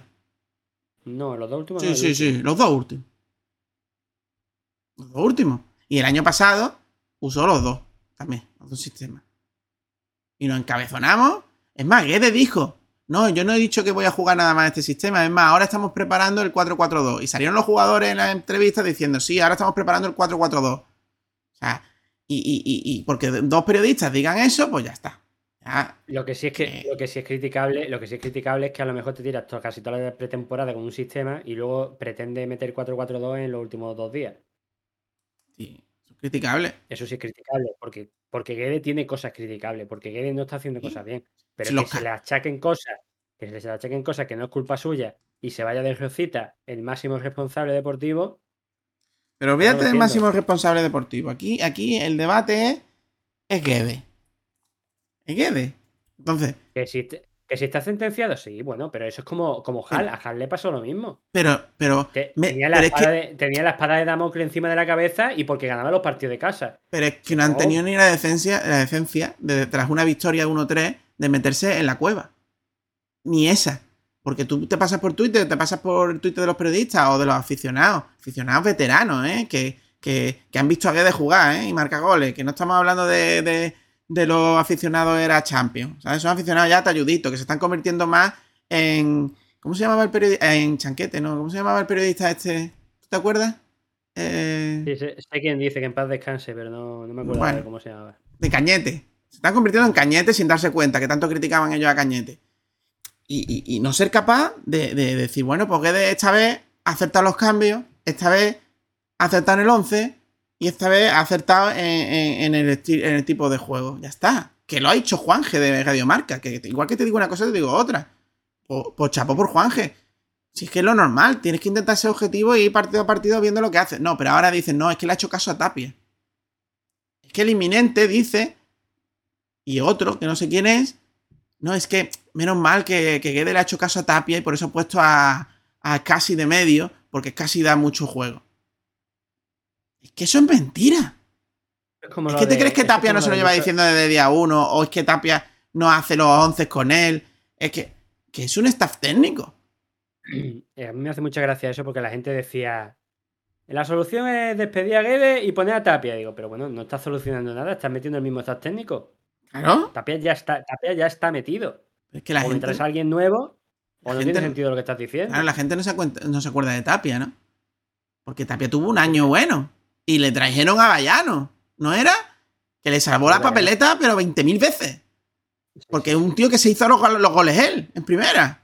No, los dos últimos. Sí, no, sí, sí, los dos últimos. Los dos últimos. Y el año pasado usó los dos también, los dos sistemas. Y nos encabezonamos. Es más, Guedes dijo, no, yo no he dicho que voy a jugar nada más este sistema. Es más, ahora estamos preparando el 4-4-2. Y salieron los jugadores en la entrevista diciendo, sí, ahora estamos preparando el 4-4-2. O sea, y, y, y, y porque dos periodistas digan eso, pues ya está. Ya, Lo que sí es que Eh. lo que sí es criticable, lo que sí es criticable es que a lo mejor te tiras casi toda la pretemporada con un sistema y luego pretende meter 4-4-2 en los últimos dos días. sí, eso es criticable. Eso sí es criticable, porque, porque Guede tiene cosas criticables, porque Guede no está haciendo cosas bien. Pero que se le achaquen cosas, que se le achaquen cosas que no es culpa suya y se vaya de rocita el máximo responsable deportivo, Pero olvídate del máximo responsable deportivo. Aquí, aquí el debate es, es Guede. Es Guede. Entonces, que si, te- que si está sentenciado, sí, bueno, pero eso es como, como Hal, a Hal le pasó lo mismo. pero, pero, Te- me- tenía, la pero, es espada que, de, tenía la espada de Damocles encima de la cabeza y porque ganaba los partidos de casa. pero es que no han tenido ni la decencia, la decencia de, tras una victoria 1-3, de meterse en la cueva. Ni esa. Porque tú te pasas por Twitter, te pasas por el Twitter de los periodistas o de los aficionados, aficionados veteranos, ¿eh? Que, que, que han visto a Guedes jugar, ¿eh? Y marca goles. Que no estamos hablando de, de, de los aficionados era Champions. ¿Sabes? Son aficionados ya talluditos, que se están convirtiendo más en. ¿Cómo se llamaba el periodista? En Chanquete, ¿no? ¿Cómo se llamaba el periodista este? ¿Tú te acuerdas? Eh, Sí, sé, sé quién dice que en paz descanse, pero no, no me acuerdo Bueno. de cómo se llamaba. de Cañete. Se están convirtiendo en Cañete sin darse cuenta, que tanto criticaban ellos a Cañete. Y, y- y no ser capaz de, de decir, bueno, pues Guedes esta vez ha acertado los cambios, esta vez en el 11 y esta vez ha acertado en, en- en el, en el tipo de juego. Ya está. Que lo ha dicho Juanje de Radio Marca. Que igual que te digo una cosa, te digo otra. Pues, pues chapo por Juanje. Si es que es lo normal, tienes que intentar ser objetivo y ir partido a partido viendo lo que hace. No, pero ahora dicen, no, es que le ha hecho caso a Tapia. Es que el inminente dice, y otro, que no sé quién es, no, es que menos mal que, que Guede le ha hecho caso a Tapia y por eso ha puesto a, a casi de medio, porque casi da mucho juego. Es que eso es mentira. Es, como ¿Es lo que te de- crees que Tapia no se lo lleva diciendo desde día uno? ¿O es que Tapia no hace los once con él? Es que, que es un staff técnico. Eh, A mí me hace mucha gracia eso porque la gente decía. La solución es despedir a Guedes y poner a Tapia. Digo, pero bueno, no estás solucionando nada, estás metiendo el mismo staff técnico. Claro. Tapia ya está, Tapia ya está metido. Es que la o gente, alguien nuevo, o la no gente tiene no- sentido lo que estás diciendo. claro, la gente no se, cuenta- no se acuerda de Tapia, ¿no? Porque Tapia tuvo un año bueno. Y le trajeron a Bayano. ¿No era? Que le salvó la papeleta, pero 20.000 veces. Porque es un tío que se hizo los, gol- los goles él, en primera.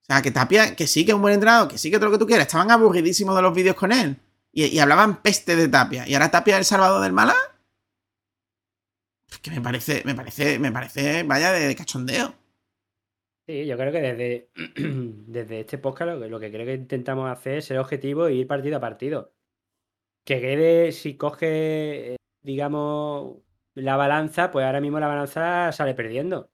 O sea, que Tapia, que sí que es un buen entrenador, que sí que todo lo que tú quieras. Estaban aburridísimos de los vídeos con él. Y, y hablaban peste de Tapia. ¿Y ahora Tapia es el salvador del Mala? Es que me parece, me parece, me parece, vaya, de, de cachondeo. Sí, yo creo que desde, (clears throat) desde este podcast lo que, lo que creo que intentamos hacer es ser objetivo y ir partido a partido. Que quede, si coge, eh, digamos, la balanza, pues ahora mismo la balanza sale perdiendo.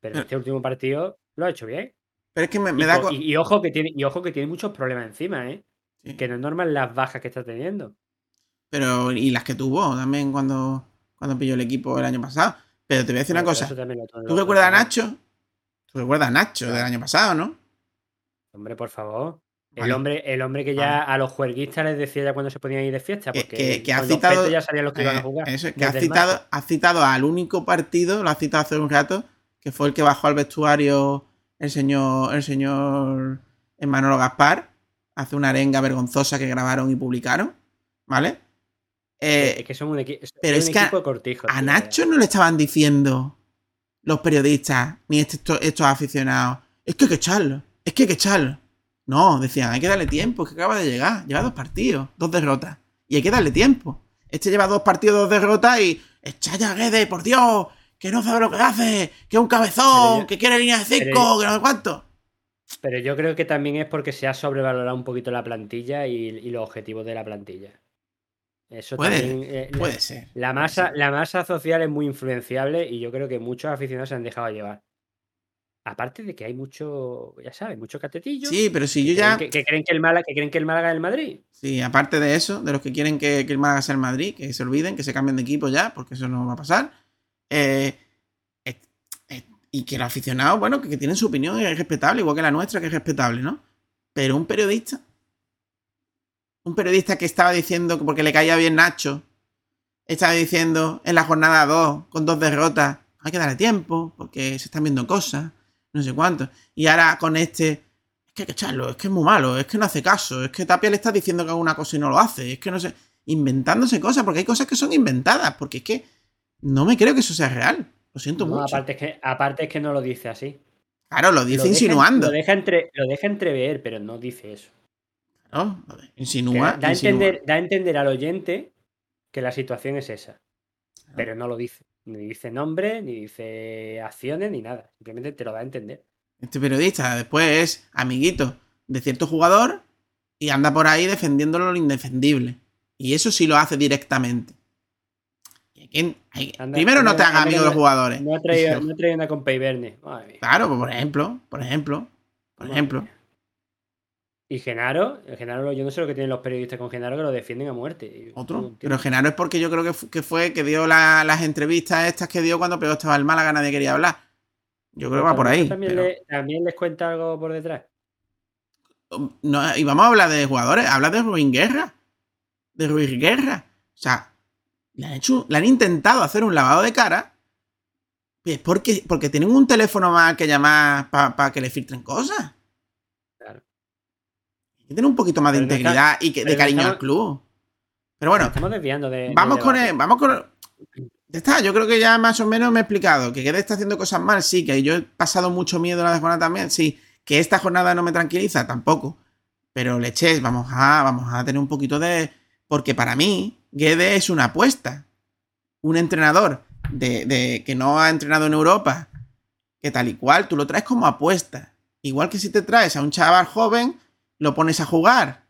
Pero en este último partido lo ha hecho bien. Pero es que me, me y, da. y- y ojo que tiene, y ojo que tiene muchos problemas encima, ¿eh? Sí. Que no es normal las bajas que está teniendo. Pero, y las que tuvo también cuando, cuando pilló el equipo el año pasado. Pero te voy a decir una cosa. ¿Tú recuerdas a Nacho? ¿Tú recuerdas a Nacho del año pasado, no? Hombre, por favor. El Vale. hombre, el hombre que ya Vale. a los juerguistas les decía ya cuando se podían ir de fiesta, Que, porque que- que ha citado. ya sabían los que iban a eh, jugar. eso, que ha citado, ha citado al único partido, lo ha citado hace un rato, que fue el que bajó al vestuario el señor, el señor Manolo Gaspar. Hace una arenga vergonzosa que grabaron y publicaron. ¿Vale? Eh, es que son un, equi- son pero un es que a- equipo de cortijo. A tío. Nacho no le estaban diciendo los periodistas ni este- estos, estos aficionados. Es que hay que echarlo. Es que hay que echarlo. No, decían, hay que darle tiempo. Es que acaba de llegar. Lleva dos partidos, dos derrotas. Y hay que darle tiempo. Este lleva dos partidos, dos derrotas y. Echa ya, Guede, por Dios. Que no sabe lo que hace. Que es un cabezón. Yo- que quiere línea de pero cinco. yo- Que no sé cuánto. Pero yo creo que también es porque se ha sobrevalorado un poquito la plantilla y, y los objetivos de la plantilla. Eso Puede, también. eh, la- Puede ser. La masa, la masa social es muy influenciable y yo creo que muchos aficionados se han dejado llevar. Aparte de que hay mucho, ya sabes, mucho catetillo. Sí, pero si yo ya. creen que, que creen que el Málaga, que creen que el Málaga es el Madrid. Sí, aparte de eso, de los que quieren que, que el Málaga sea el Madrid, que se olviden, que se cambien de equipo ya, porque eso no va a pasar. Eh, eh, eh, y que los aficionados, bueno, que, tienen su opinión es respetable, igual que la nuestra, que es respetable, ¿no? Pero un periodista, un periodista que estaba diciendo que porque le caía bien Nacho, estaba diciendo en la jornada 2, con dos derrotas, hay que darle tiempo, porque se están viendo cosas, no sé cuánto. Y ahora con este, es que hay que echarlo, es que es muy malo, es que no hace caso, es que Tapia le está diciendo que haga una cosa y no lo hace, es que no sé, inventándose cosas, porque hay cosas que son inventadas, porque es que no me creo que eso sea real, lo siento No, mucho. aparte, es que, aparte es que no lo dice así. Claro, lo dice Lo deja- insinuando. Lo deja, entre, lo deja entrever, pero no dice eso. Que insinúa, da, a entender, da a entender al oyente que la situación es esa. Pero no lo dice. Ni dice nombre, ni dice acciones, ni nada. Simplemente te lo da a entender. Este periodista después es amiguito de cierto jugador y anda por ahí defendiéndolo lo indefendible. Y eso sí lo hace directamente. Hay- Anda- primero no te hagas amigo de los jugadores. No ha traído, (laughs) no ha traído una compa y Verne. Madre mía. Claro, pues por ejemplo, por ejemplo, por Madre ejemplo. mía. Y Genaro, Genaro, yo no sé lo que tienen los periodistas con Genaro que lo defienden a muerte. No Otro. Pero Genaro es porque yo creo que, fu- que fue que dio la- las entrevistas estas que dio cuando Peor estaba el Málaga, nadie quería hablar. Yo creo que va por ahí. También, pero- le- también les cuenta algo por detrás. No, y vamos a hablar de jugadores, habla de Ruin Guerra. De Ruiz Guerra. O sea, le han, hecho, le han intentado hacer un lavado de cara. Es porque, porque tienen un teléfono más que llamar para que le filtren cosas. Que tener un poquito más de Pero integridad está- y que, de cariño al club. Pero bueno, estamos desviando de. vamos con el, vamos con el- Ya está, yo creo que ya más o menos me he explicado. Que Guede está haciendo cosas mal, sí. Que yo he pasado mucho miedo la jornada también, sí. Que esta jornada no me tranquiliza, tampoco. Pero leches, vamos a, vamos a tener un poquito de. Porque para mí, Guede es una apuesta. Un entrenador de, de- que no ha entrenado en Europa, que tal y cual, tú lo traes como apuesta. Igual que si te traes a un chaval joven, lo pones a jugar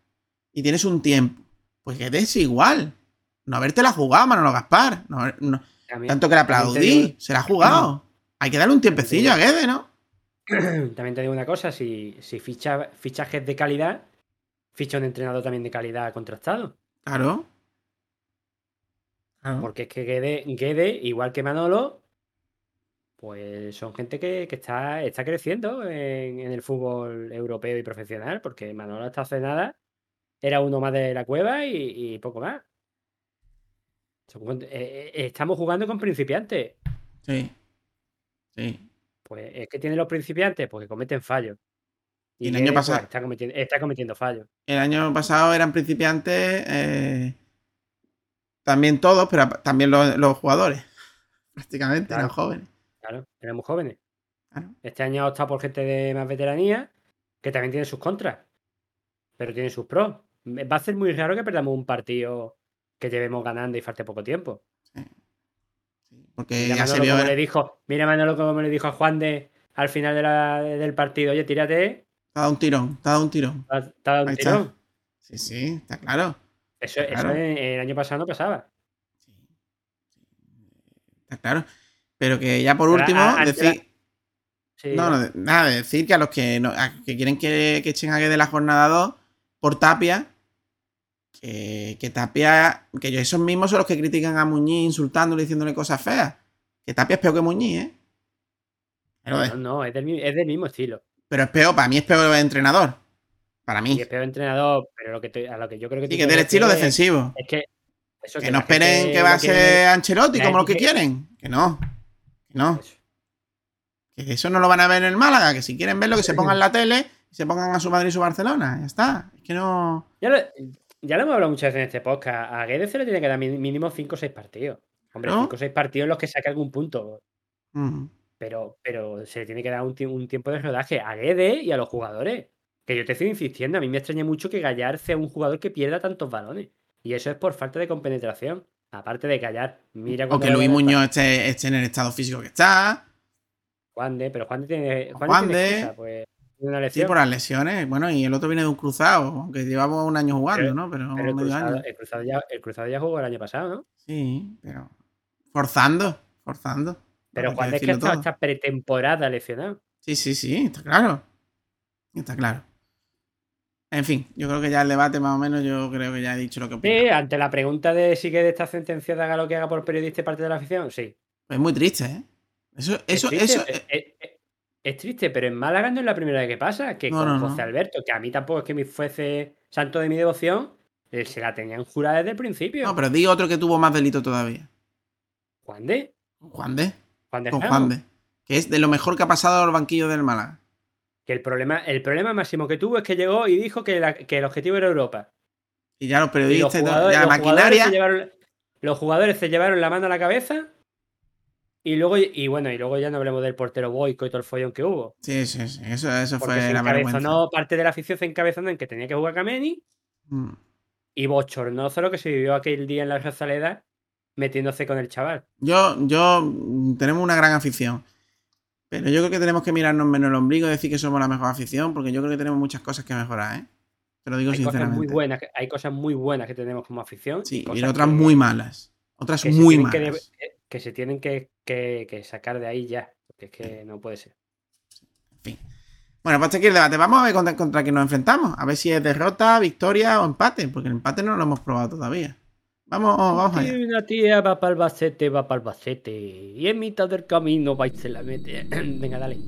y tienes un tiempo. Pues Guede es igual. No haberte la jugado, Manolo Gaspar. No, no- También- tanto que le aplaudí, digo- se la ha jugado. Hay que darle un tiempecillo a Guede, ¿no? (clears throat) También te digo una cosa, si, si ficha fichajes de calidad, ficha un entrenador también de calidad contrastado. Claro. Claro. Porque es que Guede, Guede, igual que Manolo, pues son gente que, que está, está creciendo en, en el fútbol europeo y profesional, porque Manolo hasta hace nada era uno más de la cueva y, y poco más. Eh, eh, Estamos jugando con principiantes. Sí. Sí. Pues es que tienen los principiantes porque cometen fallos. Y el año pues, pasado- está, cometiendo, está cometiendo fallos. El año pasado eran principiantes. eh, también todos, pero también los, los jugadores. (laughs) Prácticamente Claro. eran jóvenes. Claro, éramos jóvenes. Este año ha optado por gente de más veteranía, que también tiene sus contras, pero tiene sus pros. Va a ser muy raro que perdamos un partido que llevemos ganando y falte poco tiempo. Porque Mira ya se Manolo vio. como le dijo, mira Manolo como le dijo a Juan de al final de la- del partido, oye, tírate, Te ha dado un tirón. Te ha dado un tirón. te ha- dado un Ahí está. tirón. Sí, sí, está claro. Eso, Claro. el año pasado no pasaba. Está claro. Pero que ya por último, a- decir. Sí, No, no, nada, de decir que a los que, no- a- que quieren que, que echen a Guedes de la jornada 2 por Tapia, que, que Tapia, que esos mismos son los que critican a Muñiz insultándole, diciéndole cosas feas. Que Tapia es peor que Muñiz, ¿eh? Pero, es, No, no, es del, mi- es del mismo estilo. pero es peor, para mí es peor entrenador. Para mí. Y es peor entrenador, pero lo que te- a lo que yo creo que Sí, tú que del estilo defensivo. Es que. Eso, Que no esperen que va a ser Ancelotti como lo que quieren. Que no. No. Que eso no lo van a ver en el Málaga. Que si quieren verlo, que se pongan la tele y se pongan a su Madrid y su Barcelona. Ya está. Es que no. Ya lo, ya lo hemos hablado muchas veces en este podcast. A Guedes se le tiene que dar mínimo 5 o 6 partidos. Hombre, ¿No? 5 o 6 partidos en los que saque algún punto. Mm. Pero, pero se le tiene que dar un, un tiempo de rodaje a Guedes y a los jugadores. Que yo te estoy insistiendo, a mí me extraña mucho que Gallar sea un jugador que pierda tantos balones. Y eso es por falta de compenetración. Aparte de Gallar, mira O que Luis Muñoz esté, esté en el estado físico que está. Juan de, pero Juan de tiene, Juan Juan tiene de- excusa, pues, una Sí, lesión. por las lesiones. Bueno, y el otro viene de un cruzado. Aunque llevamos un año jugando, Pero- ¿no? Pero, Pero el cruzado, año. el, cruzado ya, el cruzado ya jugó el año pasado, ¿no? Sí, pero. Forzando. Forzando. Pero Juan de es que ha estado esta pretemporada lesionado. Sí, sí, sí, está claro. Está claro. En fin, yo creo que ya el debate más o menos, yo creo que ya he dicho lo que opino. Sí, ante la pregunta de si Guedes está sentenciado haga lo que haga por periodista y parte de la afición, sí. Es muy triste, ¿eh? Eso, Es eso, triste, eso. es, es- es- es triste, pero en Málaga no es la primera vez que pasa. Que No, con no, no. José Alberto, que a mí tampoco es que me fuese santo de mi devoción, eh, se la tenían jurada desde el principio. No, pero di otro que tuvo más delito todavía. Juan de. Juan de. Juan de Con. Juan de. Que es de lo mejor que ha pasado al banquillo del Málaga. Que el problema, el problema máximo que tuvo es que llegó y dijo que, la- que el objetivo era Europa. Y ya los los periodistas, y todo, jugadores, ya la los jugadores maquinaria. llevaron, los jugadores se llevaron la mano a la cabeza. Y luego, y bueno, y luego ya no hablemos del portero Boico y todo el follón que hubo. Sí, sí, sí. Eso, eso Porque fue se la vergüenza. encabezonó, parte de la afición se encabezonó en que tenía que jugar Kameni. Mm. Y bochornoso lo que se vivió aquel día en la Rosaleda metiéndose con el chaval. Yo, yo, tenemos una gran afición. Pero yo creo que tenemos que mirarnos menos el ombligo y decir que somos la mejor afición, porque yo creo que tenemos muchas cosas que mejorar, ¿eh? Te lo digo Hay cosas sinceramente. muy buenas, que- hay cosas muy buenas que tenemos como afición. Sí, y otras que- muy malas. Otras muy que malas. de- que se tienen que, que- sacar de ahí ya. Porque es que no puede ser. Bueno, pues aquí el debate. Vamos a ver contra, contra qué nos enfrentamos. A ver si es derrota, victoria o empate, porque el empate no lo hemos probado todavía. Vamos, vamos allá. Una tía va para Albacete, va para Albacete. Y en mitad del camino va y se la mete. (clears throat) Venga, dale.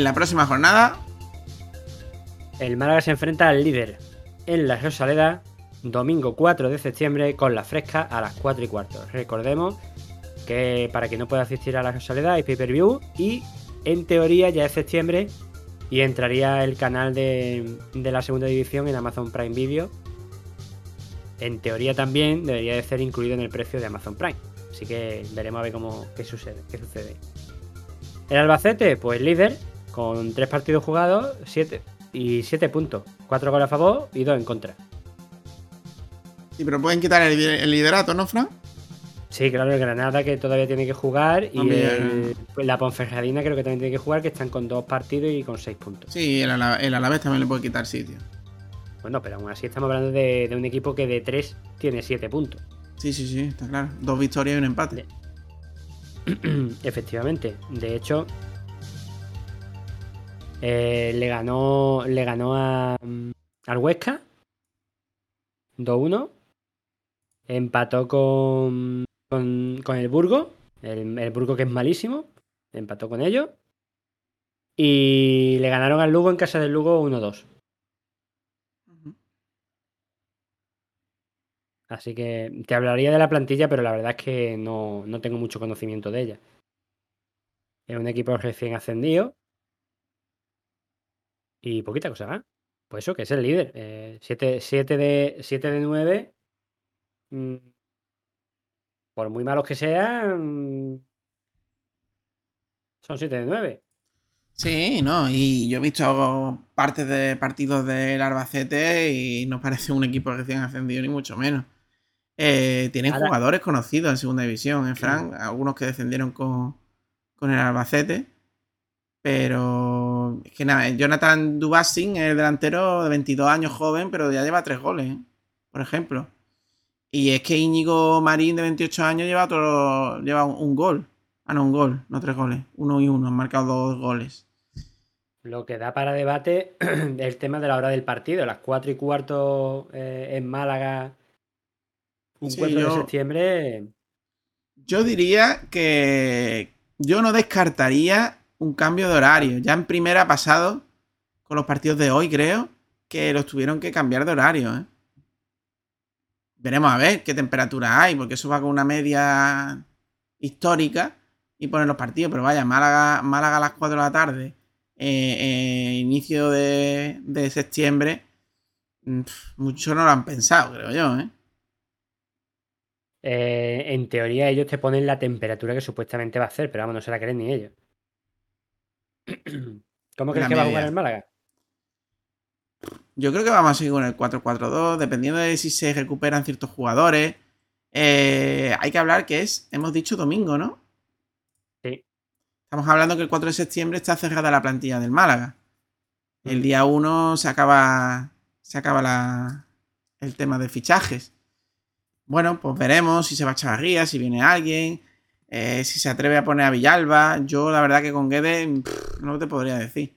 En la próxima jornada, El Málaga se enfrenta al líder en la Rosaleda, domingo 4 de septiembre, con la fresca a las 4 y cuarto. Recordemos que para quien no pueda asistir a la Rosaleda hay pay-per-view y en teoría ya es septiembre y entraría el canal de, de la segunda división en Amazon Prime Video. En teoría también debería de ser incluido en el precio de Amazon Prime. Así que veremos a ver cómo qué sucede. Qué sucede. El Albacete, pues líder, con tres partidos jugados, siete y 7 puntos. 4 goles a favor y 2 en contra. sí, pero pueden quitar el, el liderato, ¿no, Fran? Sí, claro, el Granada que todavía tiene que jugar y el- pues la Ponferradina creo que también tiene que jugar, que están con dos partidos y con 6 puntos. Sí, el, Ala- el Alavés también le puede quitar sitio. Bueno, pero aún así estamos hablando de, de un equipo que de 3 tiene 7 puntos. Sí, sí, sí, está claro. Dos victorias y un empate. (clears throat) Efectivamente. De hecho, eh, le ganó le ganó a, mm, al Huesca 2-1. Empató con, con, con el Burgo. El, el Burgo que es malísimo. Empató con ellos. Y le ganaron al Lugo en casa del Lugo 1-2. Así que te hablaría de la plantilla, pero la verdad es que no, no tengo mucho conocimiento de ella. Es un equipo recién ascendido. Y poquita cosa. Pues eso, que es el líder. 7 de, siete de 9. por muy malos que sean, son 7 de 9. Sí, no, y yo he visto partes de partidos del Albacete y no parece un equipo recién ascendido, ni mucho menos. Eh, tienen Ahora- jugadores conocidos en segunda división, en Fran, algunos que descendieron con, con el Albacete. Pero es que nada, Jonathan Dubassin es el delantero de 22 años joven, pero ya lleva tres goles, ¿eh? por ejemplo. Y es que Íñigo Marín de 28 años lleva otro, lleva un, un gol. Ah, no, un gol, no tres goles. Uno y uno, han marcado dos goles. Lo que da para debate (clears throat) el tema de la hora del partido. Las 4 y cuarto eh, en Málaga, un Sí, 4 de septiembre. Yo diría que yo no descartaría un cambio de horario. Ya en primera ha pasado con los partidos de hoy, creo, que los tuvieron que cambiar de horario. ¿eh? Veremos a ver qué temperatura hay, porque eso va con una media histórica y ponen los partidos. Pero vaya, Málaga, Málaga a las 4 de la tarde, eh, eh, inicio de, de septiembre, mm, muchos no lo han pensado, creo yo. en teoría, ellos te ponen la temperatura que supuestamente va a hacer, pero vamos, no se la creen ni ellos. (clears throat) ¿Cómo crees que va a jugar el Málaga? Yo creo que vamos a seguir con el 4-4-2, dependiendo de si se recuperan ciertos jugadores. Eh, hay que hablar que es, hemos dicho domingo, ¿no? Sí. Estamos hablando que el 4 de septiembre está cerrada la plantilla del Málaga. El día 1 se acaba, se acaba la, el tema de fichajes. Bueno, pues veremos si se va a Chavarría, si viene alguien, eh, si se atreve a poner a Villalba. Yo, la verdad, que con Guedes pff, no te podría decir.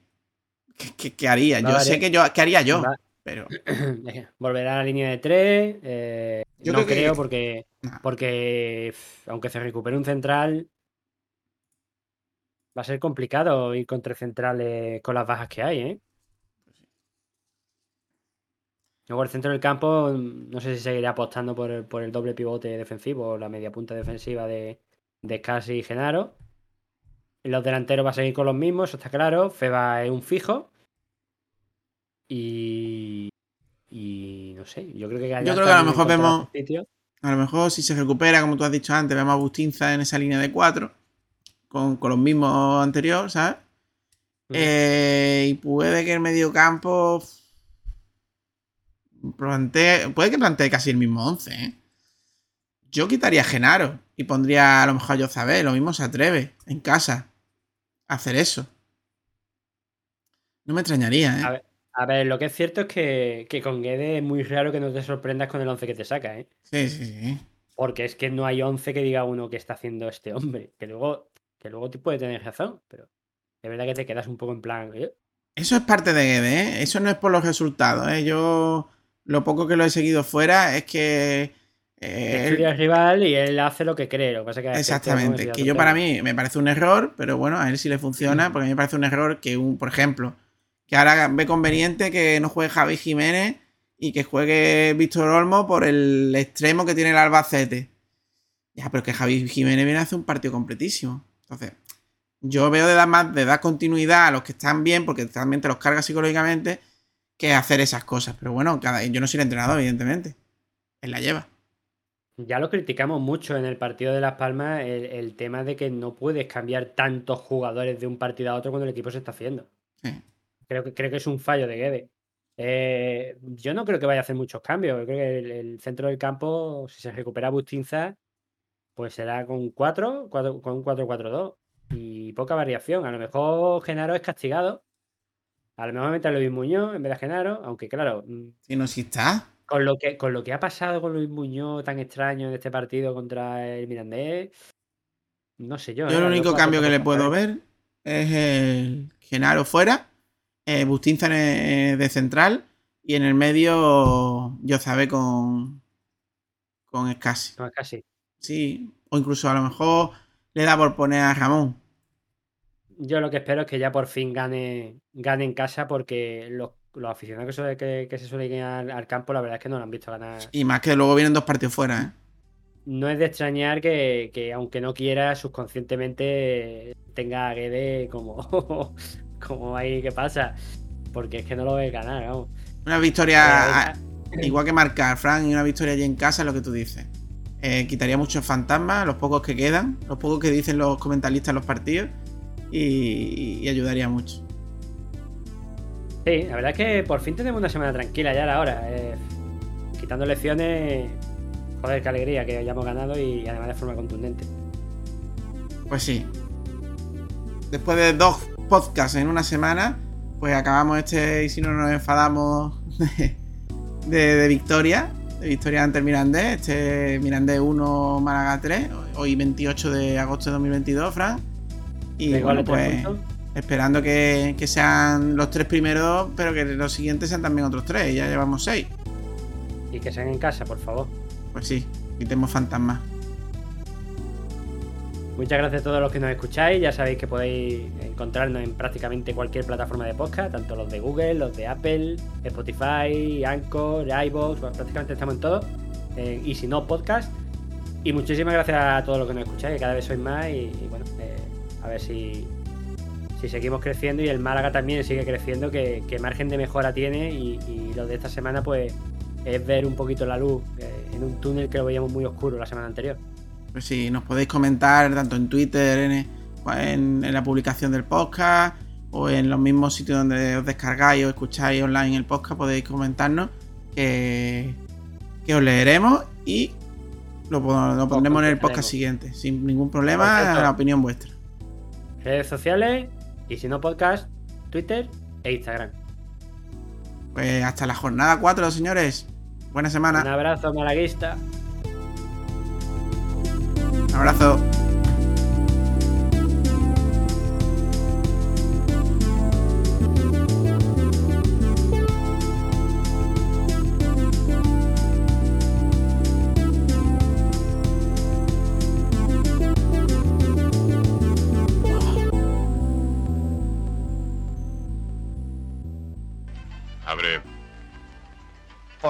¿Qué, qué- qué haría? Yo sé que yo, ¿qué haría yo? Va- Pero (clears throat) Volverá a la línea de 3. Yo no creo que- creo porque, Nah. porque aunque se recupere un central, va a ser complicado ir con tres centrales con las bajas que hay, ¿eh? Luego el centro del campo, no sé si seguirá apostando por el, por el doble pivote defensivo o la media punta defensiva de, de Scassi y Genaro. Los delanteros va a seguir con los mismos, eso está claro. Feba es un fijo. Y. Y no sé, yo creo que Yo creo que a lo mejor vemos- a lo mejor si se recupera, como tú has dicho antes, vemos a Bustinza en esa línea de 4, con, con los mismos anteriores, ¿sabes? Eh, y puede que el mediocampo plantee, puede que plantee casi el mismo 11, ¿eh? Yo quitaría a Genaro y pondría a lo mejor a Yozabé, lo mismo se atreve en casa a hacer eso. No me extrañaría, ¿eh? A ver, a ver, lo que es cierto es que, que con Guedes es muy raro que no te sorprendas con el 11 que te saca, ¿eh? Sí, sí, sí. Porque es que no hay 11 que diga uno que está haciendo este hombre. Que luego, que luego te puede tener razón, pero es verdad que te quedas un poco en plan. ¿eh? Eso es parte de Guedes, ¿eh? Eso no es por los resultados, ¿eh? Yo lo poco que lo he seguido fuera es que... Estudia al rival y él hace lo que cree. Lo que pasa es que Exactamente. Que yo para mí me parece un error, pero bueno, a él sí le funciona, porque a mí me parece un error que, un, por ejemplo, que ahora ve conveniente que no juegue Javi Jiménez y que juegue Víctor Olmo por el extremo que tiene el Albacete. Ya, pero que Javi Jiménez viene a hacer un partido completísimo. Entonces, yo veo de dar más, de dar continuidad a los que están bien, porque también te los carga psicológicamente, que hacer esas cosas. Pero bueno, cada, yo no soy el entrenador, evidentemente. Él la lleva. Ya lo criticamos mucho en el partido de Las Palmas, el, el tema de que no puedes cambiar tantos jugadores de un partido a otro cuando el equipo se está haciendo. Sí. Creo que, creo que es un fallo de Guedes. Eh, yo no creo que vaya a hacer muchos cambios. Yo creo que el, el centro del campo, si se recupera Bustinza, pues será con 4, con un 4-4-2 y poca variación. A lo mejor Genaro es castigado. A lo mejor mete a Luis Muñoz en vez de Genaro, aunque claro, mm, Si no, si está. Con lo que, con lo que ha pasado con Luis Muñoz tan extraño en este partido contra el Mirandés, no sé yo. Yo ¿eh? el único cambio que le puedo saber. ver es el Genaro fuera, eh, Bustinza de central y en el medio Yozabe con con Escasi. No, casi. Sí, o incluso a lo mejor le da por poner a Ramón. Yo lo que espero es que ya por fin gane, gane en casa porque los los aficionados que, suele- que- que se suelen ir al, al campo, la verdad es que no lo han visto ganar. Y más que luego vienen dos partidos fuera, ¿eh? No es de extrañar que, que aunque no quiera, subconscientemente tenga a Guede como, (laughs) como ahí que pasa. Porque es que no lo ve ganar, vamos. Una victoria, Eh, ah, igual que marcar, Frank, y una victoria allí en casa es lo que tú dices. Eh, quitaría muchos fantasmas, los pocos que quedan, los pocos que dicen los comentaristas en los partidos, y, y ayudaría mucho. Sí, la verdad es que por fin tenemos una semana tranquila ya a la hora. eh, quitando lecciones, joder, qué alegría que hayamos ganado y además de forma contundente. Pues sí. Después de dos podcasts en una semana, pues acabamos este y si no nos enfadamos de, de- de victoria. De victoria ante el Mirandés. Este Mirandés 1, Málaga 3. Hoy 28 de agosto de 2022, Fran. Y bueno, pues puntos. Esperando que, que sean los tres primeros, pero que los siguientes sean también otros tres. Ya llevamos seis. Y que sean en casa, por favor. Pues sí, quitemos fantasmas. Muchas gracias a todos los que nos escucháis. Ya sabéis que podéis encontrarnos en prácticamente cualquier plataforma de podcast, tanto los de Google, los de Apple, Spotify, Anchor, iVoox, bueno, prácticamente estamos en todo. Eh, y si no, podcast. Y muchísimas gracias a todos los que nos escucháis, que cada vez sois más. Y, y bueno, eh, a ver si, si seguimos creciendo y el Málaga también sigue creciendo, que, que margen de mejora tiene. Y, y lo de esta semana, pues, es ver un poquito la luz eh, en un túnel que lo veíamos muy oscuro la semana anterior. Pues sí, nos podéis comentar tanto en Twitter, en, en- en la publicación del podcast, o en los mismos sitios donde os descargáis o escucháis online el podcast, podéis comentarnos que, que os leeremos y lo, lo pondremos en el podcast siguiente, sin ningún problema, Perfecto. la opinión vuestra. redes sociales y si no podcast, Twitter e Instagram. Pues hasta la jornada 4, señores. Buena semana. Un abrazo malaguista. Un abrazo.